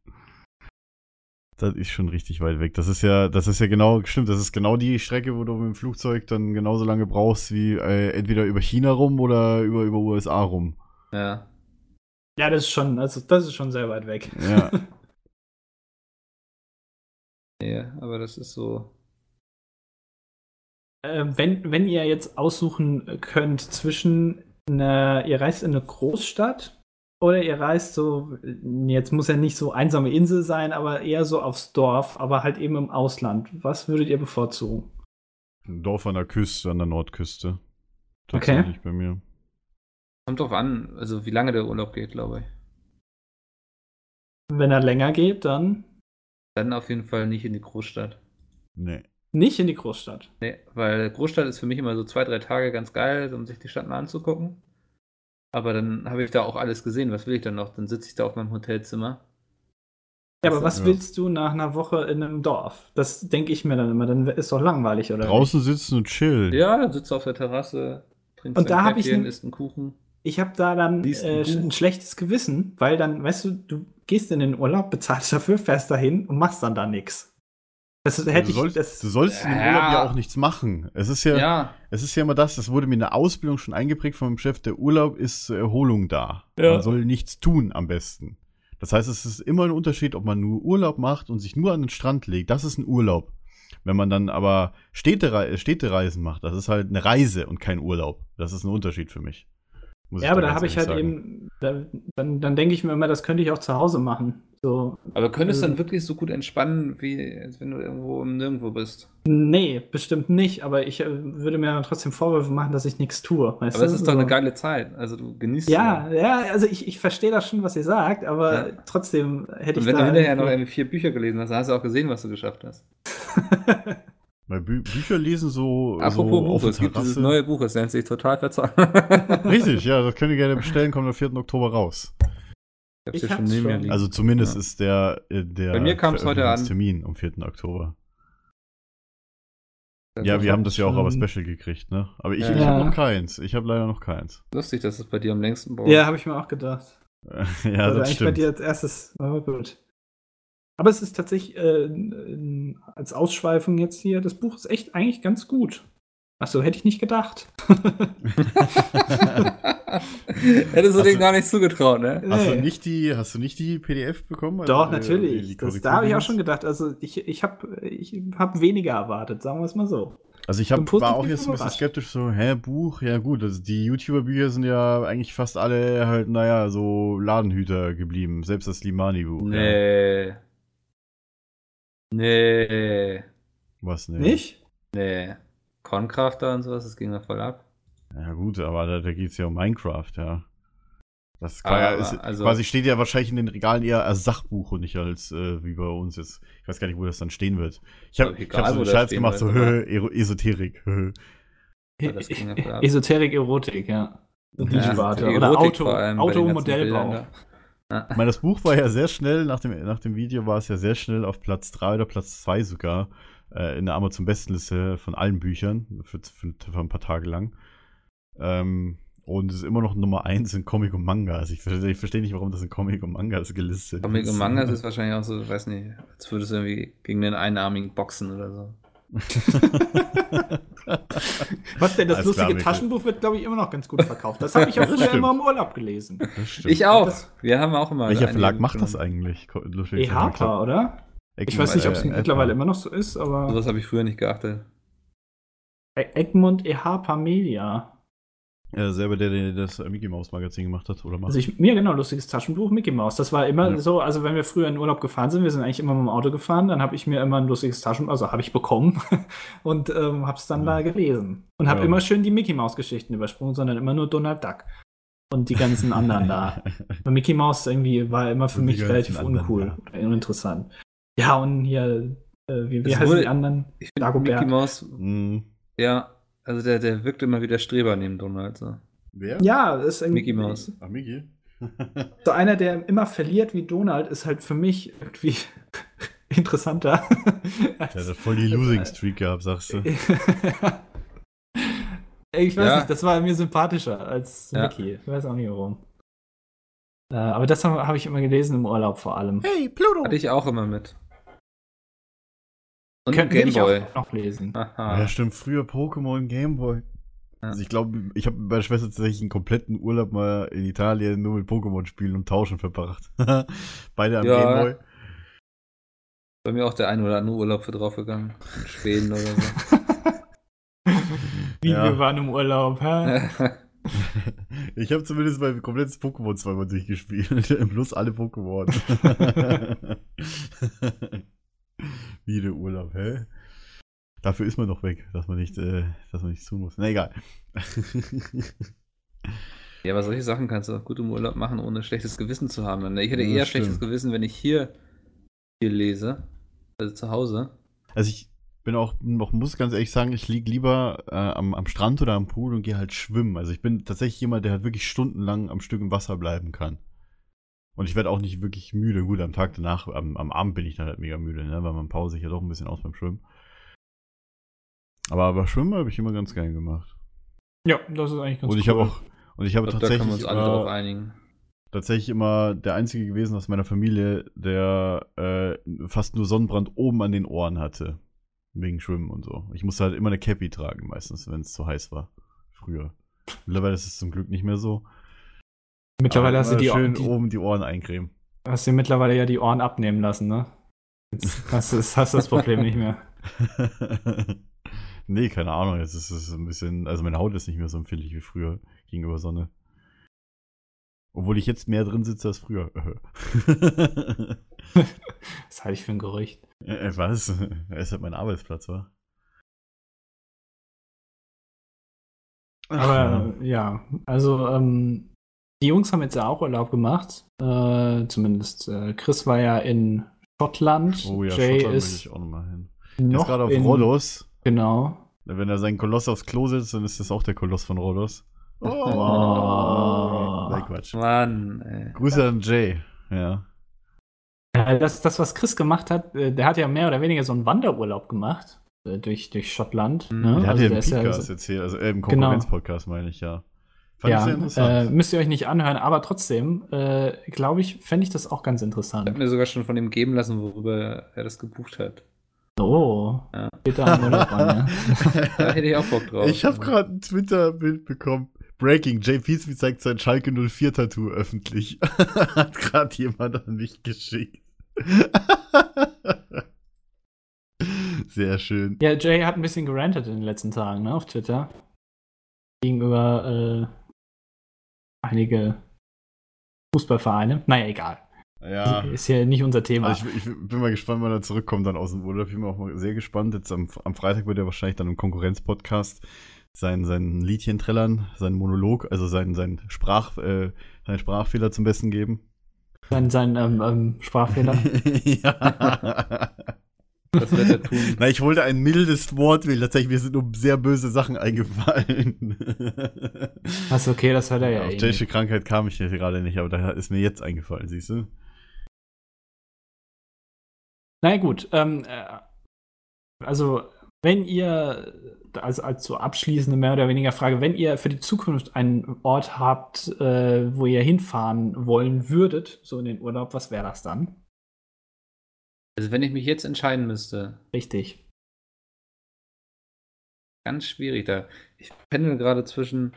das ist schon richtig weit weg. Das ist ja, das ist ja genau, stimmt, das ist genau die Strecke, wo du mit dem Flugzeug dann genauso lange brauchst wie äh, entweder über China rum oder über, über USA rum. Ja. Ja, das ist schon, also das ist schon sehr weit weg. Ja. Nee, aber das ist so. Ähm, wenn, wenn ihr jetzt aussuchen könnt zwischen einer, ihr reist in eine Großstadt oder ihr reist so, jetzt muss ja nicht so einsame Insel sein, aber eher so aufs Dorf, aber halt eben im Ausland. Was würdet ihr bevorzugen? Ein Dorf an der Küste, an der Nordküste. Okay. Tatsächlich bei mir. Kommt drauf an, also wie lange der Urlaub geht, glaube ich. Wenn er länger geht, dann Dann auf jeden Fall nicht in die Großstadt. Nee. nicht in die Großstadt. Nee, weil Großstadt ist für mich immer so zwei, drei Tage ganz geil, um sich die Stadt mal anzugucken. Aber dann habe ich da auch alles gesehen. Was will ich dann noch? Dann sitze ich da auf meinem Hotelzimmer. Ja, aber was ja. willst du nach einer Woche in einem Dorf? Das denke ich mir dann immer, dann ist doch langweilig, oder? Draußen sitzen und chillen. Ja, dann sitzt du auf der Terrasse, trinkst Und da dein hab ich ein- isst einen Kuchen. Ich habe da dann äh, ein schlechtes Gewissen, weil dann, weißt du, du gehst in den Urlaub, bezahlst dafür, fährst dahin und machst dann da nichts. Das hätte du, ich. sollst, das, du sollst in dem Ja. Urlaub ja auch nichts machen. Es ist ja, Ja, es ist ja immer das, das wurde mir in der Ausbildung schon eingeprägt von meinem Chef, der Urlaub ist zur Erholung da. Ja. Man soll nichts tun am besten. Das heißt, es ist immer ein Unterschied, ob man nur Urlaub macht und sich nur an den Strand legt. Das ist ein Urlaub. Wenn man dann aber Städtere Städtereisen macht, das ist halt eine Reise und kein Urlaub. Das ist ein Unterschied für mich. Muss ja, aber da habe ich halt sagen. eben, da, dann, dann denke ich mir immer, das könnte ich auch zu Hause machen. So, aber könntest du Ähm. dann wirklich so gut entspannen, wie als wenn du irgendwo im Nirgendwo bist? nee, bestimmt nicht, aber ich äh, würde mir trotzdem Vorwürfe machen, dass ich nichts tue. Weißt Aber du? es ist doch So. eine geile Zeit. Also du genießt Ja, ja, also ich, ich verstehe das schon, was ihr sagt, aber Ja. trotzdem hätte Und ich wenn da du hinterher noch irgendwie vier Bücher gelesen hast, dann hast du auch gesehen, was du geschafft hast. Bei Bü Bücher lesen so, Apropos so Buch, es gibt dieses neue Buch, es nennt sich Total verzahlt. Richtig, ja, das könnt ihr gerne bestellen, kommt am 4. Oktober raus. Ich hab's schon neben mir schon. liegen. Also zumindest Ja. ist der, äh, der Bei mir kam's heute an. Termin am 4. Oktober. Das Ja, wir haben das ja auch aber Special gekriegt, ne? Aber ich, Ja. ich habe noch keins. Ich habe leider noch keins. Lustig, dass es bei dir am längsten braucht. Ja, habe ich mir auch gedacht. ja, also das eigentlich bei stimmt. dir als erstes, aber gut. Aber es ist tatsächlich äh, als Ausschweifung jetzt hier, das Buch ist echt eigentlich ganz gut. Achso, hätte ich nicht gedacht. Hättest du Hast dem du- gar nicht zugetraut, ne? Hast du Nee. nicht die, hast du nicht die PDF bekommen? Doch, Also, äh, natürlich. die das, da habe ich auch schon gedacht. Also ich, ich habe ich hab weniger erwartet, sagen wir es mal so. Also ich hab, war auch jetzt ein bisschen skeptisch, so, hä, Buch? Ja gut, also die YouTuber-Bücher sind ja eigentlich fast alle halt, naja, so Ladenhüter geblieben. Selbst das Limani-Buch. Ja. Nee. Nee. Was, ne? Nicht? Nee. Concrafter und sowas, das ging da voll ab. Ja gut, aber da, da geht es ja um Minecraft, ja. Das ja, ist, also- quasi steht ja wahrscheinlich in den Regalen eher als Sachbuch und nicht als äh, wie bei uns jetzt. Ich weiß gar nicht, wo das dann stehen wird. Ich habe ich egal, hab so einen stehen gemacht, so hö, Esoterik. hö. Ja, ja. Esoterik, Erotik, ja. Die Ja, Sparte. die Oder Auto, Automodellbau. Bildern Ich meine, das Buch war ja sehr schnell, nach dem, nach dem Video war es ja sehr schnell auf Platz 3 oder Platz 2 sogar äh, in der Amazon-Bestenliste von allen Büchern für, für, für ein paar Tage lang. Ähm, und es ist immer noch Nummer 1 in Comic und Manga. Also ich, verstehe- ich verstehe nicht, warum das in Comic und Mangas gelistet Comic und Mangas ist wahrscheinlich auch so, weiß nicht, als würdest du irgendwie gegen den Einarmigen boxen oder so. Was denn, das Alles lustige klar. Taschenbuch wird, glaube ich, immer noch ganz gut verkauft. Das habe ich auch früher immer im Urlaub gelesen. Ich auch. Das- Wir haben auch immer. Welcher Verlag macht das eigentlich? E Harper, oder? Ich Egmont, weiß nicht, ob es äh, mittlerweile immer noch so ist, aber Sowas habe ich früher nicht geachtet. E- Egmont E Harper Media. Ja, selber der, der das äh, Mickey Mouse Magazin gemacht hat, oder macht. Also ich, mir genau, lustiges Taschenbuch, Mickey Mouse. Das war immer Ja. so, also wenn wir früher in Urlaub gefahren sind, wir sind eigentlich immer mit dem Auto gefahren, dann habe ich mir immer ein lustiges Taschenbuch, also habe ich bekommen und ähm, habe es dann Ja. da gelesen. Und habe Ja. immer schön die Mickey Mouse Geschichten übersprungen, sondern immer nur Donald Duck. Und die ganzen anderen da. Weil Mickey Mouse irgendwie war immer für Und mich relativ anderen, uncool, uninteressant. Ja, und hier, äh, wie, wie heißen die anderen? Ich finde Dagobert. Mickey Mouse, Hm, ja, also der, der wirkt immer wie der Streber neben Donald. So. Wer? Ja, ist irgendwie. Mickey Mouse. Ach, Mickey? So einer, der immer verliert wie Donald, ist halt für mich irgendwie interessanter. Der hat voll die Losing Streak gehabt, sagst du. ich weiß Ja. nicht, das war mir sympathischer als Ja. Mickey. Ich weiß auch nicht warum. Äh, aber das habe hab ich immer gelesen im Urlaub vor allem. Hey, Pluto! Hatte ich auch immer mit. Und Könnt- will ich Gameboy. auch noch lesen. Aha. Ja, stimmt, früher Pokémon Gameboy. Also ich glaube, ich habe bei der Schwester tatsächlich einen kompletten Urlaub mal in Italien nur mit Pokémon spielen und tauschen verbracht. Beide am Ja. Gameboy. Bei mir auch der ein oder andere Urlaub für draufgegangen. In Schweden oder so. Wie Ja. wir waren im Urlaub. Hä? Ich habe zumindest mein komplettes Pokémon zweimal durchgespielt. Plus alle Pokémon. Wie der Urlaub, hä? Dafür ist man doch weg, dass man nicht, äh, dass man nichts tun muss. Na egal. ja, aber solche Sachen kannst du auch gut im Urlaub machen, ohne schlechtes Gewissen zu haben. Ich hätte Ja, eher das schlechtes. Gewissen, wenn ich hier, hier lese. Also zu Hause. Also ich bin auch, noch, muss ganz ehrlich sagen, ich liege lieber äh, am, am Strand oder am Pool und gehe halt schwimmen. Also ich bin tatsächlich jemand, der halt wirklich stundenlang am Stück im Wasser bleiben kann. Und ich werde auch nicht wirklich müde. Gut, am Tag danach, am, am Abend bin ich dann halt mega müde, ne? weil man pause sich ja doch ein bisschen aus beim Schwimmen. Aber, aber Schwimmen habe ich immer ganz geil gemacht. Ja, das ist eigentlich ganz Und ich habe auch, und ich habe Ich glaub, da können wir tatsächlich uns alle drauf immer, einigen. tatsächlich immer der Einzige gewesen aus meiner Familie, der äh, fast nur Sonnenbrand oben an den Ohren hatte. Wegen Schwimmen und so. Ich musste halt immer eine Cappy tragen, meistens, wenn es zu heiß war. Früher. Mittlerweile ist es zum Glück nicht mehr so. Mittlerweile Aber hast du, die, schön die, oben die Ohren eincremen. hast du mittlerweile ja die Ohren abnehmen lassen, ne? Jetzt hast du hast das Problem nicht mehr. nee, keine Ahnung. Jetzt ist es ein bisschen, also meine Haut ist nicht mehr so empfindlich wie früher gegenüber Sonne. Obwohl ich jetzt mehr drin sitze als früher. Das halte ich für ein Gerücht. Äh, Was? Er ist halt mein Arbeitsplatz, wa? Ach, Aber ja, also ähm, die Jungs haben jetzt ja auch Urlaub gemacht. Äh, zumindest äh, Chris war ja in Schottland. ja. Oh ja, Jay Schottland will ist ich auch nochmal hin. Der ist noch gerade auf in, Rhodos. Genau. Wenn er seinen Koloss aufs Klo setzt, dann ist das auch der Koloss von Rhodos. Oh. Nein, Quatsch. Mann, ey. Grüße an Jay. Ja. Äh, Das, das, was Chris gemacht hat, äh, der hat ja mehr oder weniger so einen Wanderurlaub gemacht äh, durch, durch Schottland. Ne? Der hat Also ja der im ist ja- Podcast erzählt, also äh, im Konkurrenz-Podcast meine ich, ja. Fand ich ja, sehr äh, interessant. müsst ihr euch nicht anhören, aber trotzdem, äh, glaube ich, fände ich das auch ganz Ich habe interessant. mir sogar schon von ihm geben lassen, worüber er das gebucht hat. Oh, Ja. Peter am Urlaub an, ja. Da hätte ich auch Bock drauf. ich habe gerade ein Twitter-Bild bekommen. Breaking, Jay Peace zeigt sein Schalke 04-Tattoo öffentlich. Hat gerade jemand an mich geschickt. Sehr schön. Ja, Jay hat ein bisschen gerantet in den letzten Tagen, ne, auf Twitter. Gegenüber äh, einige Fußballvereine. Naja, egal. Ja. Ist ja nicht unser Thema. Also ich, ich bin mal gespannt, wann er zurückkommt dann aus dem Urlaub. Ich bin auch mal sehr gespannt. Jetzt am, am Freitag wird er wahrscheinlich dann im Konkurrenz-Podcast sein, sein Liedchen trällern, seinen Monolog, also sein, sein Sprach, äh, seinen Sprachfehler zum Besten geben. sein sein ähm, ähm, Sprachfehler. ja. Das Wetter tun. Na, ich wollte ein mildes Wort wählen. Tatsächlich, mir sind nur sehr böse Sachen eingefallen. Was okay, das hat er ja Auf eh. tschechische nicht. Krankheit kam ich jetzt gerade nicht, aber da ist mir jetzt eingefallen, siehst du? Na ja, gut, ähm, äh, also wenn ihr, also als so abschließende mehr oder weniger Frage, wenn ihr für die Zukunft einen Ort habt, äh, wo ihr hinfahren wollen würdet, so in den Urlaub, was wäre das dann? Also wenn ich mich jetzt entscheiden müsste, Richtig. ganz schwierig da. Ich pendel gerade zwischen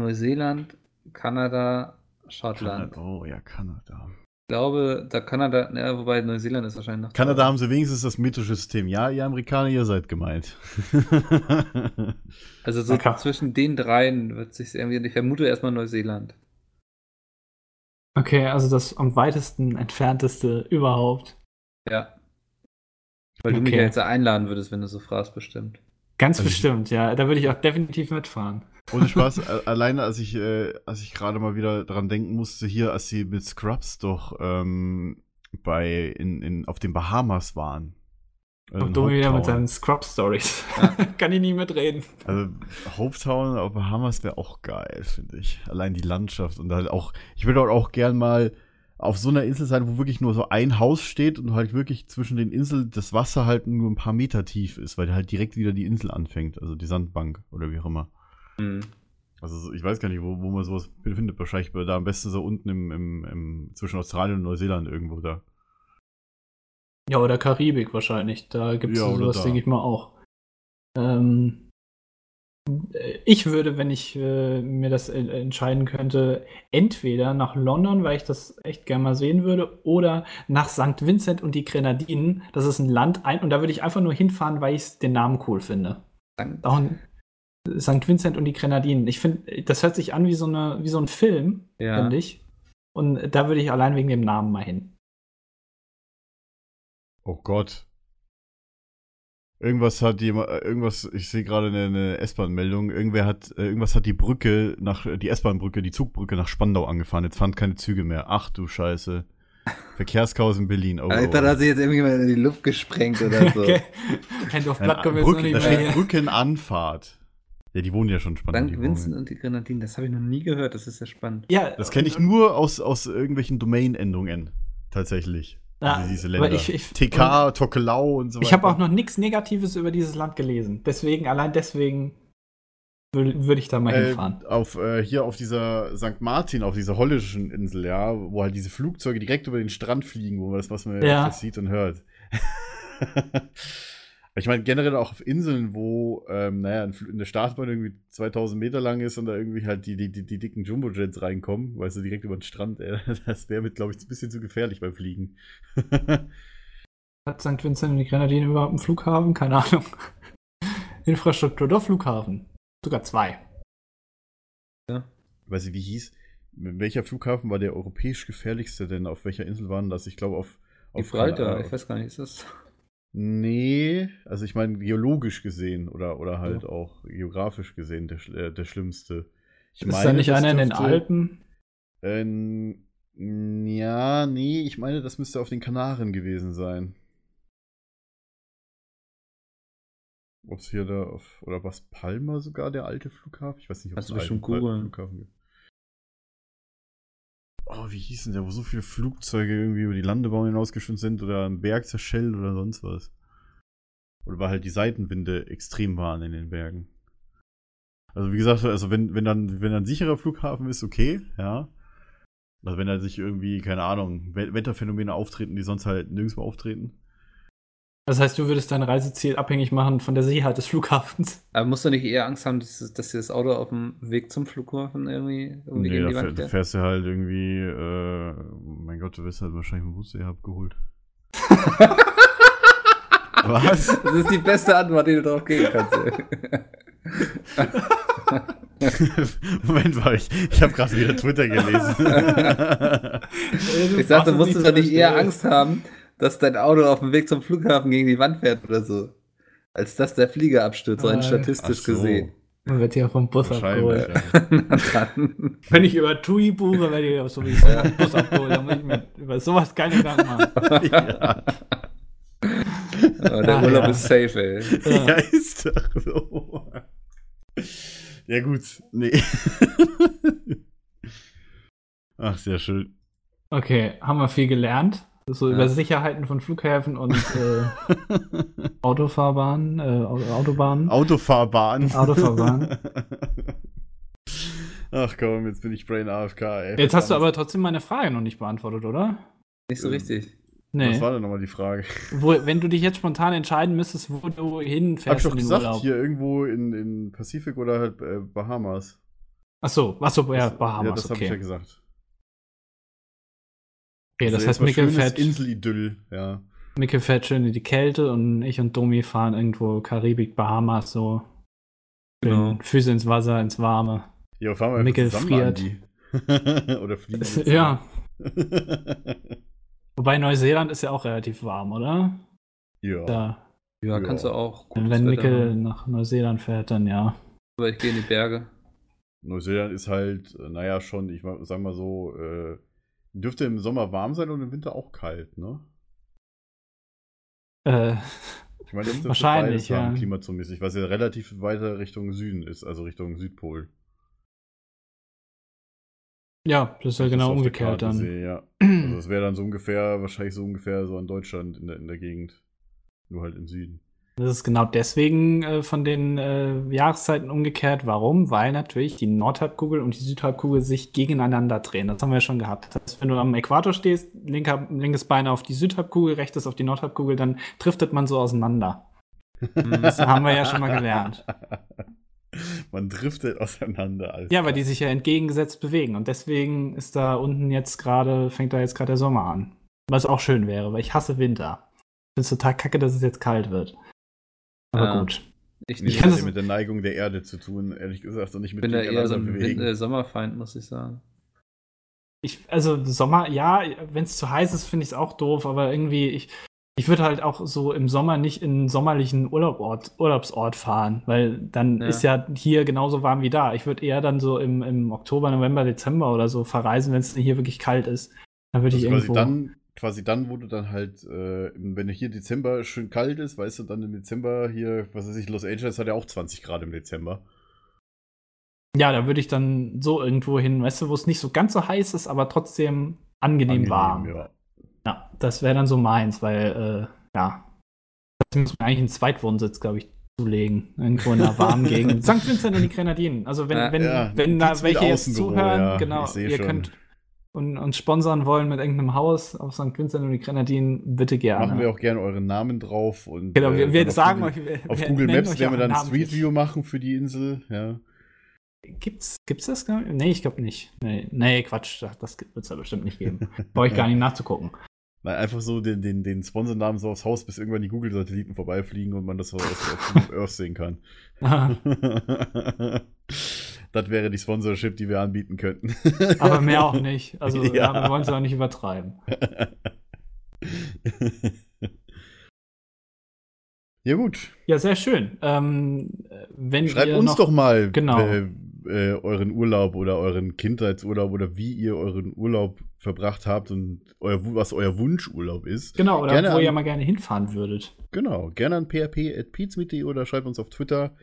Neuseeland, Kanada, Schottland. Kanada, oh ja, Kanada. Ich glaube, da Kanada, ja, wobei Neuseeland ist wahrscheinlich noch. Kanada haben sie wenigstens das metrische System. Ja, ihr Amerikaner, ihr seid gemeint. Also so Okay. zwischen den dreien wird sich irgendwie. Ich vermute erstmal Neuseeland. Okay, also das am weitesten entfernteste überhaupt. Ja. Weil du mich ja jetzt einladen würdest, wenn du so fragst, bestimmt. Ganz Also- bestimmt, ja. Da würde ich auch definitiv mitfahren. Ohne Spaß, alleine als ich, äh, als ich gerade mal wieder dran denken musste, hier, als sie mit Scrubs doch ähm, bei in, in, auf den Bahamas waren. Also Und Domi wieder mit seinen Scrub-Stories. Kann ich nie mitreden. Also Hopetown auf Bahamas wäre auch geil, finde ich. Allein die Landschaft und halt auch, ich würde dort auch gern mal auf so einer Insel sein, wo wirklich nur so ein Haus steht und halt wirklich zwischen den Inseln das Wasser halt nur ein paar Meter tief ist, weil halt direkt wieder die Insel anfängt, also die Sandbank oder wie auch immer. Hm. Also so, ich weiß gar nicht, wo, wo man sowas findet. Wahrscheinlich da am besten so unten im, im, im zwischen Australien und Neuseeland irgendwo da. Ja, oder Karibik wahrscheinlich. Da gibt es Ja, sowas, denke ich mal, auch. Ähm, äh, ich würde, wenn ich äh, mir das äh, entscheiden könnte, entweder nach London, weil ich das echt gerne mal sehen würde, oder nach St. Vincent und die Grenadinen. Das ist ein Land ein und da würde ich einfach nur hinfahren, weil ich den Namen cool finde. Dank. St. Vincent und die Grenadinen. Ich finde, das hört sich an wie so, eine, wie so ein Film, Ja. finde ich. Und da würde ich allein wegen dem Namen mal hin. Oh Gott. Irgendwas hat jemand, irgendwas, ich sehe gerade eine, eine S-Bahn-Meldung, irgendwer hat, äh, irgendwas hat die Brücke nach, die S-Bahn-Brücke, die Zugbrücke nach Spandau angefahren. Jetzt fahren keine Züge mehr. Ach du Scheiße. Verkehrschaos in Berlin. Oh, Alter, oh. da hat sich jetzt irgendwie mal in die Luft gesprengt oder so. Okay. Hand auf Blatt kommen wir jetzt noch nicht da mehr steht. Brückenanfahrt. Ja, die wohnen ja schon in Spandau. die St. wohnen- Vincent und die Grenadinen, das habe ich noch nie gehört, das ist ja spannend. Ja, Das kenne ich nur aus, aus irgendwelchen Domain-Endungen. Tatsächlich. Ja, also diese Länder. ich- ich- TK, Tokelau und so weiter. Ich habe auch noch nichts Negatives über dieses Land gelesen. Deswegen, allein deswegen würde würd ich da mal äh, hinfahren. auf, äh, hier auf dieser St. Martin, auf dieser holländischen Insel, ja, wo halt diese Flugzeuge direkt über den Strand fliegen, wo man das, was man Ja. sieht und hört. ich meine, generell auch auf Inseln, wo, ähm, naja, eine Startbahn irgendwie 2000 Meter lang ist und da irgendwie halt die, die, die, die dicken Jumbo-Jets reinkommen, weißt du, direkt über den Strand, ey, das wäre mit, glaube ich, ein bisschen zu gefährlich beim Fliegen. Hat St. Vincent und die Grenadinen überhaupt einen Flughafen? Keine Ahnung. Infrastruktur, doch Flughafen. Sogar zwei. weiß ich, wie hieß, welcher Flughafen war der europäisch gefährlichste denn? Auf welcher Insel waren das? Ich glaube auf, auf Gibraltar, ich weiß gar nicht, ist das. Nee, also ich meine geologisch gesehen oder, oder halt Ja. auch geografisch gesehen der, äh, der schlimmste. Ich ist da nicht einer in den Alpen? Ähm, ja, nee, ich meine, das müsste auf den Kanaren gewesen sein. Ob es hier da auf, oder was Palma sogar der alte Flughafen? Ich weiß nicht, ob es einen alten googeln. Flughafen gibt. Oh, wie hieß denn der, wo so viele Flugzeuge irgendwie über die Landebahn hinausgeschwimmt sind oder am Berg zerschellt oder sonst was? Oder weil halt die Seitenwinde extrem waren in den Bergen. Also wie gesagt, also wenn, wenn dann, wenn ein sicherer Flughafen ist, okay, ja. Also wenn da sich irgendwie, keine Ahnung, We- Wetterphänomene auftreten, die sonst halt nirgendwo auftreten. Das heißt, du würdest dein Reiseziel abhängig machen von der Sicherheit des Flughafens. Aber musst du nicht eher Angst haben, dass, dass dir das Auto auf dem Weg zum Flughafen irgendwie, irgendwie Nee, da, die fähr- fährst du halt irgendwie, äh, mein Gott, du wirst halt wahrscheinlich dem Bus eher abgeholt. Was? Das ist die beste Antwort, die du darauf geben kannst. Moment mal, ich, ich habe gerade wieder Twitter gelesen. ich dachte, du musstest doch nicht eher Angst haben, dass dein Auto auf dem Weg zum Flughafen gegen die Wand fährt oder so. Als dass der Flieger abstürzt, rein Äh, statistisch so. gesehen. Man wird hier vom Bus abgeholt. Ja. Wenn ich über TUI buche, werde ich auch sowieso vom Bus abgeholt. Da muss ich mir über sowas keine Gedanken machen. ja. Aber der Ah, Urlaub ja. ist safe, ey. Ja. Ja, ist doch so. Ja, gut. Nee. Ach, sehr schön. Okay, haben wir viel gelernt. So Ja. über Sicherheiten von Flughäfen und äh, Autofahrbahnen, äh, Au- Autobahnen. Autofahrbahn. Autofahrbahn. Ach komm, jetzt bin ich Brain AFK, ey. Jetzt hast du aber trotzdem meine Frage noch nicht beantwortet, oder? Nicht so richtig. Nee. Was war denn nochmal die Frage? Wo, wenn du dich jetzt spontan entscheiden müsstest, wo du Hab hinfährst ich doch in den gesagt, Urlaub. hier irgendwo in, in Pazifik oder halt äh, Bahamas. Achso, achso, ja, Das- Bahamas, Ja, das habe ich ja okay. gesagt. Okay, das Also heißt, schönes fährt, Inselidyll, ja. Mikkel fährt schön in die Kälte und ich und Domi fahren irgendwo Karibik, Bahamas, so. Genau. Füße ins Wasser, ins Warme. Ja, fahren wir zusammen, friert. Oder fliegen wir Ja, wobei Neuseeland ist ja auch relativ warm, oder? ja. Da, Ja, Ja. kannst du auch. wenn haben. nach Neuseeland fährt, dann ja. Aber ich gehe in die Berge. Neuseeland ist halt, äh, naja, schon, ich sag mal so, äh, dürfte im Sommer warm sein und im Winter auch kalt, ne? Äh, Ich meine, das Wahrscheinlich, ja. klimazomäßig, was ja relativ weiter Richtung Süden ist, also Richtung Südpol. ja, das ist ja genau umgekehrt dann. Sehe, ja. Also das wäre dann so ungefähr, wahrscheinlich so ungefähr so in Deutschland in der, in der Gegend. Nur halt im Süden. Das ist genau deswegen äh, von den äh, Jahreszeiten umgekehrt. Warum? Weil natürlich die Nordhalbkugel und die Südhalbkugel sich gegeneinander drehen. Das haben wir ja schon gehabt. Das heißt, wenn du am Äquator stehst, linker, linkes Bein auf die Südhalbkugel, rechtes auf die Nordhalbkugel, dann driftet man so auseinander. Das haben wir ja schon mal gelernt. Man driftet auseinander. Alles Ja, weil die sich ja entgegengesetzt bewegen. Und deswegen ist da unten jetzt gerade, fängt da jetzt gerade der Sommer an. Was auch schön wäre, weil ich hasse Winter. Ich finde es total kacke, dass es jetzt kalt wird. Aber Ja. gut. Ich, Nee, Ich das kann hat das- ja mit der Neigung der Erde zu tun, ehrlich gesagt, und nicht mit bin da dem eher so ein bewegen. Wind- äh, Sommerfeind, muss ich sagen. Ich, also Sommer, ja, wenn es zu heiß ist, finde ich es auch doof, aber irgendwie, ich, ich würde halt auch so im Sommer nicht in einen sommerlichen Urlaubort, Urlaubsort fahren, weil dann Ja. ist ja hier genauso warm wie da. Ich würde eher dann so im, im Oktober, November, Dezember oder so verreisen, wenn es hier wirklich kalt ist. Dann würde Also ich quasi irgendwo. dann, quasi dann, wo du dann halt, äh, wenn hier Dezember schön kalt ist, weißt du, dann im Dezember hier, was weiß ich, Los Angeles hat ja auch 20 Grad im Dezember. ja, da würde ich dann so irgendwo hin, weißt du, wo es nicht so ganz so heiß ist, aber trotzdem angenehm, warm. ja. Ja, das wäre dann so meins, weil, äh, ja. Das muss man eigentlich einen Zweitwohnsitz, glaube ich, zulegen. Irgendwo in einer warmen Gegend. St. Vincent und die Grenadinen. Also, wenn, Ja, wenn, ja, wenn da welche jetzt zuhören, ja, genau, ihr schon. könnt und, uns sponsern wollen mit irgendeinem Haus auf St. Vincent und die Grenadinen, bitte gerne. Machen wir auch gerne euren Namen drauf. Und, Genau, wir, äh, wir auf sagen Google, euch, wir, Auf Google Maps werden wir dann ein. Street View machen für die Insel, ja. Gibt's, gibt's das? Nee, ich glaube nicht. Nee, nee, Quatsch, das, wird es ja bestimmt nicht geben. Brauche ich gar nicht nachzugucken. Nein, einfach so den, den, den Sponsornamen so aufs Haus, bis irgendwann die Google-Satelliten vorbeifliegen und man das so auf, auf Earth sehen kann. das wäre die Sponsorship, die wir anbieten könnten. Aber mehr auch nicht. Also ja. Wir wollen es auch nicht übertreiben. ja, gut. Ja, sehr schön. Ähm, wenn Schreibt uns noch, doch mal Genau. äh, äh, euren Urlaub oder euren Kindheitsurlaub oder wie ihr euren Urlaub verbracht habt und euer, was euer Wunschurlaub ist. Genau, oder Gerne wo an- ihr mal gerne hinfahren würdet. Genau, gerne an php.pizmeet.de oder schreibt uns auf Twitter.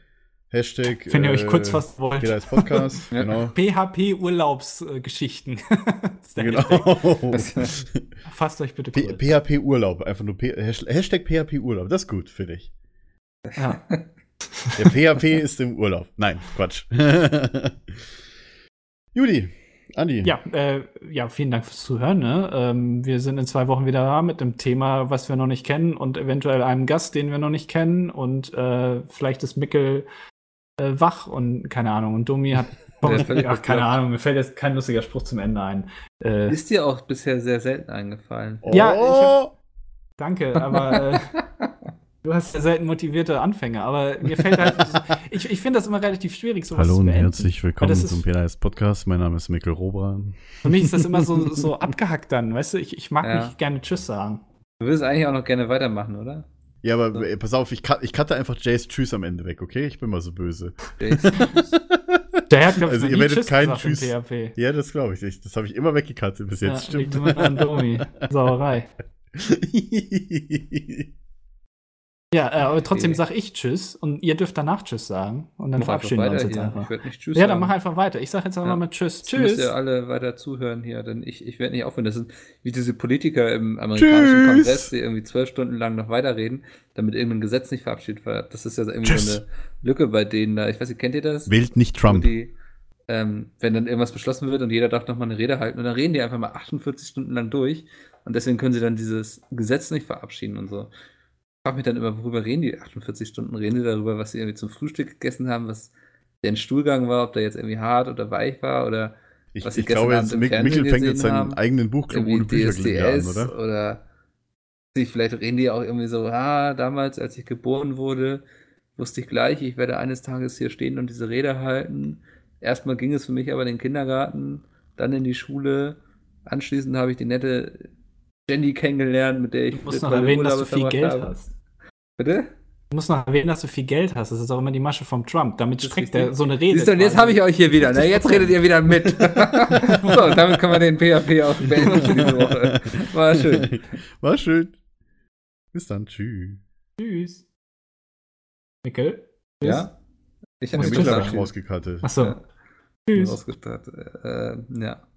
Hashtag. Wenn ihr euch äh, kurz fassen wollt. Peter ist Podcast, Ja. genau. PHP-Urlaubsgeschichten. Genau. Fasst euch bitte kurz. PHP Urlaub, einfach nur P Hasht- Hashtag PHP Urlaub, das ist gut, finde ich. Ja. Der PHP ist im Urlaub. Nein, Quatsch. Judy, Andi. Ja, äh, ja, vielen Dank fürs Zuhören. Ne? Ähm, wir sind in zwei Wochen wieder da mit einem Thema, was wir noch nicht kennen und eventuell einem Gast, den wir noch nicht kennen. Und äh, vielleicht ist Mickel äh, wach und keine Ahnung. Und Domi hat. Ach, keine. Ahnung, mir fällt jetzt kein lustiger Spruch zum Ende ein. Äh, Ist dir auch bisher sehr selten eingefallen. Oh, Ja, ich hab- danke, aber äh, du hast ja selten motivierte Anfänge. Aber mir fällt halt. ich ich finde das immer relativ schwierig, sowas Hallo zu und herzlich willkommen zum ist Podcast. Mein Name ist Mikkel Robran. Für mich ist das immer so, so abgehackt dann, weißt du? Ich, ich mag Ja. nicht gerne Tschüss sagen. Du willst eigentlich auch noch gerne weitermachen, oder? Ja, aber äh, pass auf, ich, cut, ich cutte einfach Jays Tschüss am Ende weg, okay? Ich bin mal so böse. Jason. Der hat, Also ihr werdet Tschüss keinen Tschüss. PHP. Ja, das glaube ich nicht. Das habe ich immer weggekattet bis jetzt. ja, liegt Stimmt. immer an Domi. Sauerei. Ja, äh, aber trotzdem Okay. sag ich Tschüss und ihr dürft danach Tschüss sagen. Und dann Mach verabschieden wir uns jetzt hier. einfach. Ich werde nicht Tschüss Ja, dann sagen. mach einfach weiter. Ich sag jetzt einfach Ja. mal Tschüss. Jetzt müsst Tschüss. ihr alle weiter zuhören hier, denn ich, ich werde nicht aufhören. Das sind wie diese Politiker im amerikanischen Tschüss. Kongress, die irgendwie zwölf Stunden lang noch weiterreden, damit irgendein Gesetz nicht verabschiedet wird. Das ist ja irgendwie Tschüss. so eine Lücke bei denen da. Ich weiß nicht, kennt ihr das? Wählt nicht Trump. Die, ähm, wenn dann irgendwas beschlossen wird und jeder darf noch mal eine Rede halten und dann reden die einfach mal 48 Stunden lang durch und deswegen können sie dann dieses Gesetz nicht verabschieden und so. Ich frage mich dann immer, worüber reden die 48 Stunden? Reden die darüber, was sie irgendwie zum Frühstück gegessen haben, was deren Stuhlgang war, ob der jetzt irgendwie hart oder weich war oder Ich, was sie ich gestern glaube, jetzt Fernsehen Mikkel fängt jetzt seinen haben. eigenen Buchclub ohne Bücherklinge an, oder? oder vielleicht reden die auch irgendwie so, ah, damals, als ich geboren wurde, wusste ich gleich, ich werde eines Tages hier stehen und diese Rede halten. Erstmal ging es für mich aber in den Kindergarten, dann in die Schule. Anschließend habe ich die nette Jenny kennengelernt, mit der ich Du musst noch erwähnen, dass du viel Geld habe. hast. Bitte? Du musst noch erwähnen, dass du viel Geld hast. Das ist auch immer die Masche vom Trump. Damit streckt er so eine Rede. Siehst du, und jetzt habe ich euch hier wieder. Ne? Jetzt redet ihr wieder mit. so, damit können wir den PHP auch beenden für diese Woche. War schön. War schön. Bis dann. Tschüss. Tschüss. Mikkel? Tschüss. Ja? Ich ich habe sagen? ich verabschiedet. rausgekattet. Achso. Ja. Tschüss. Rausgestartet. Äh, ja.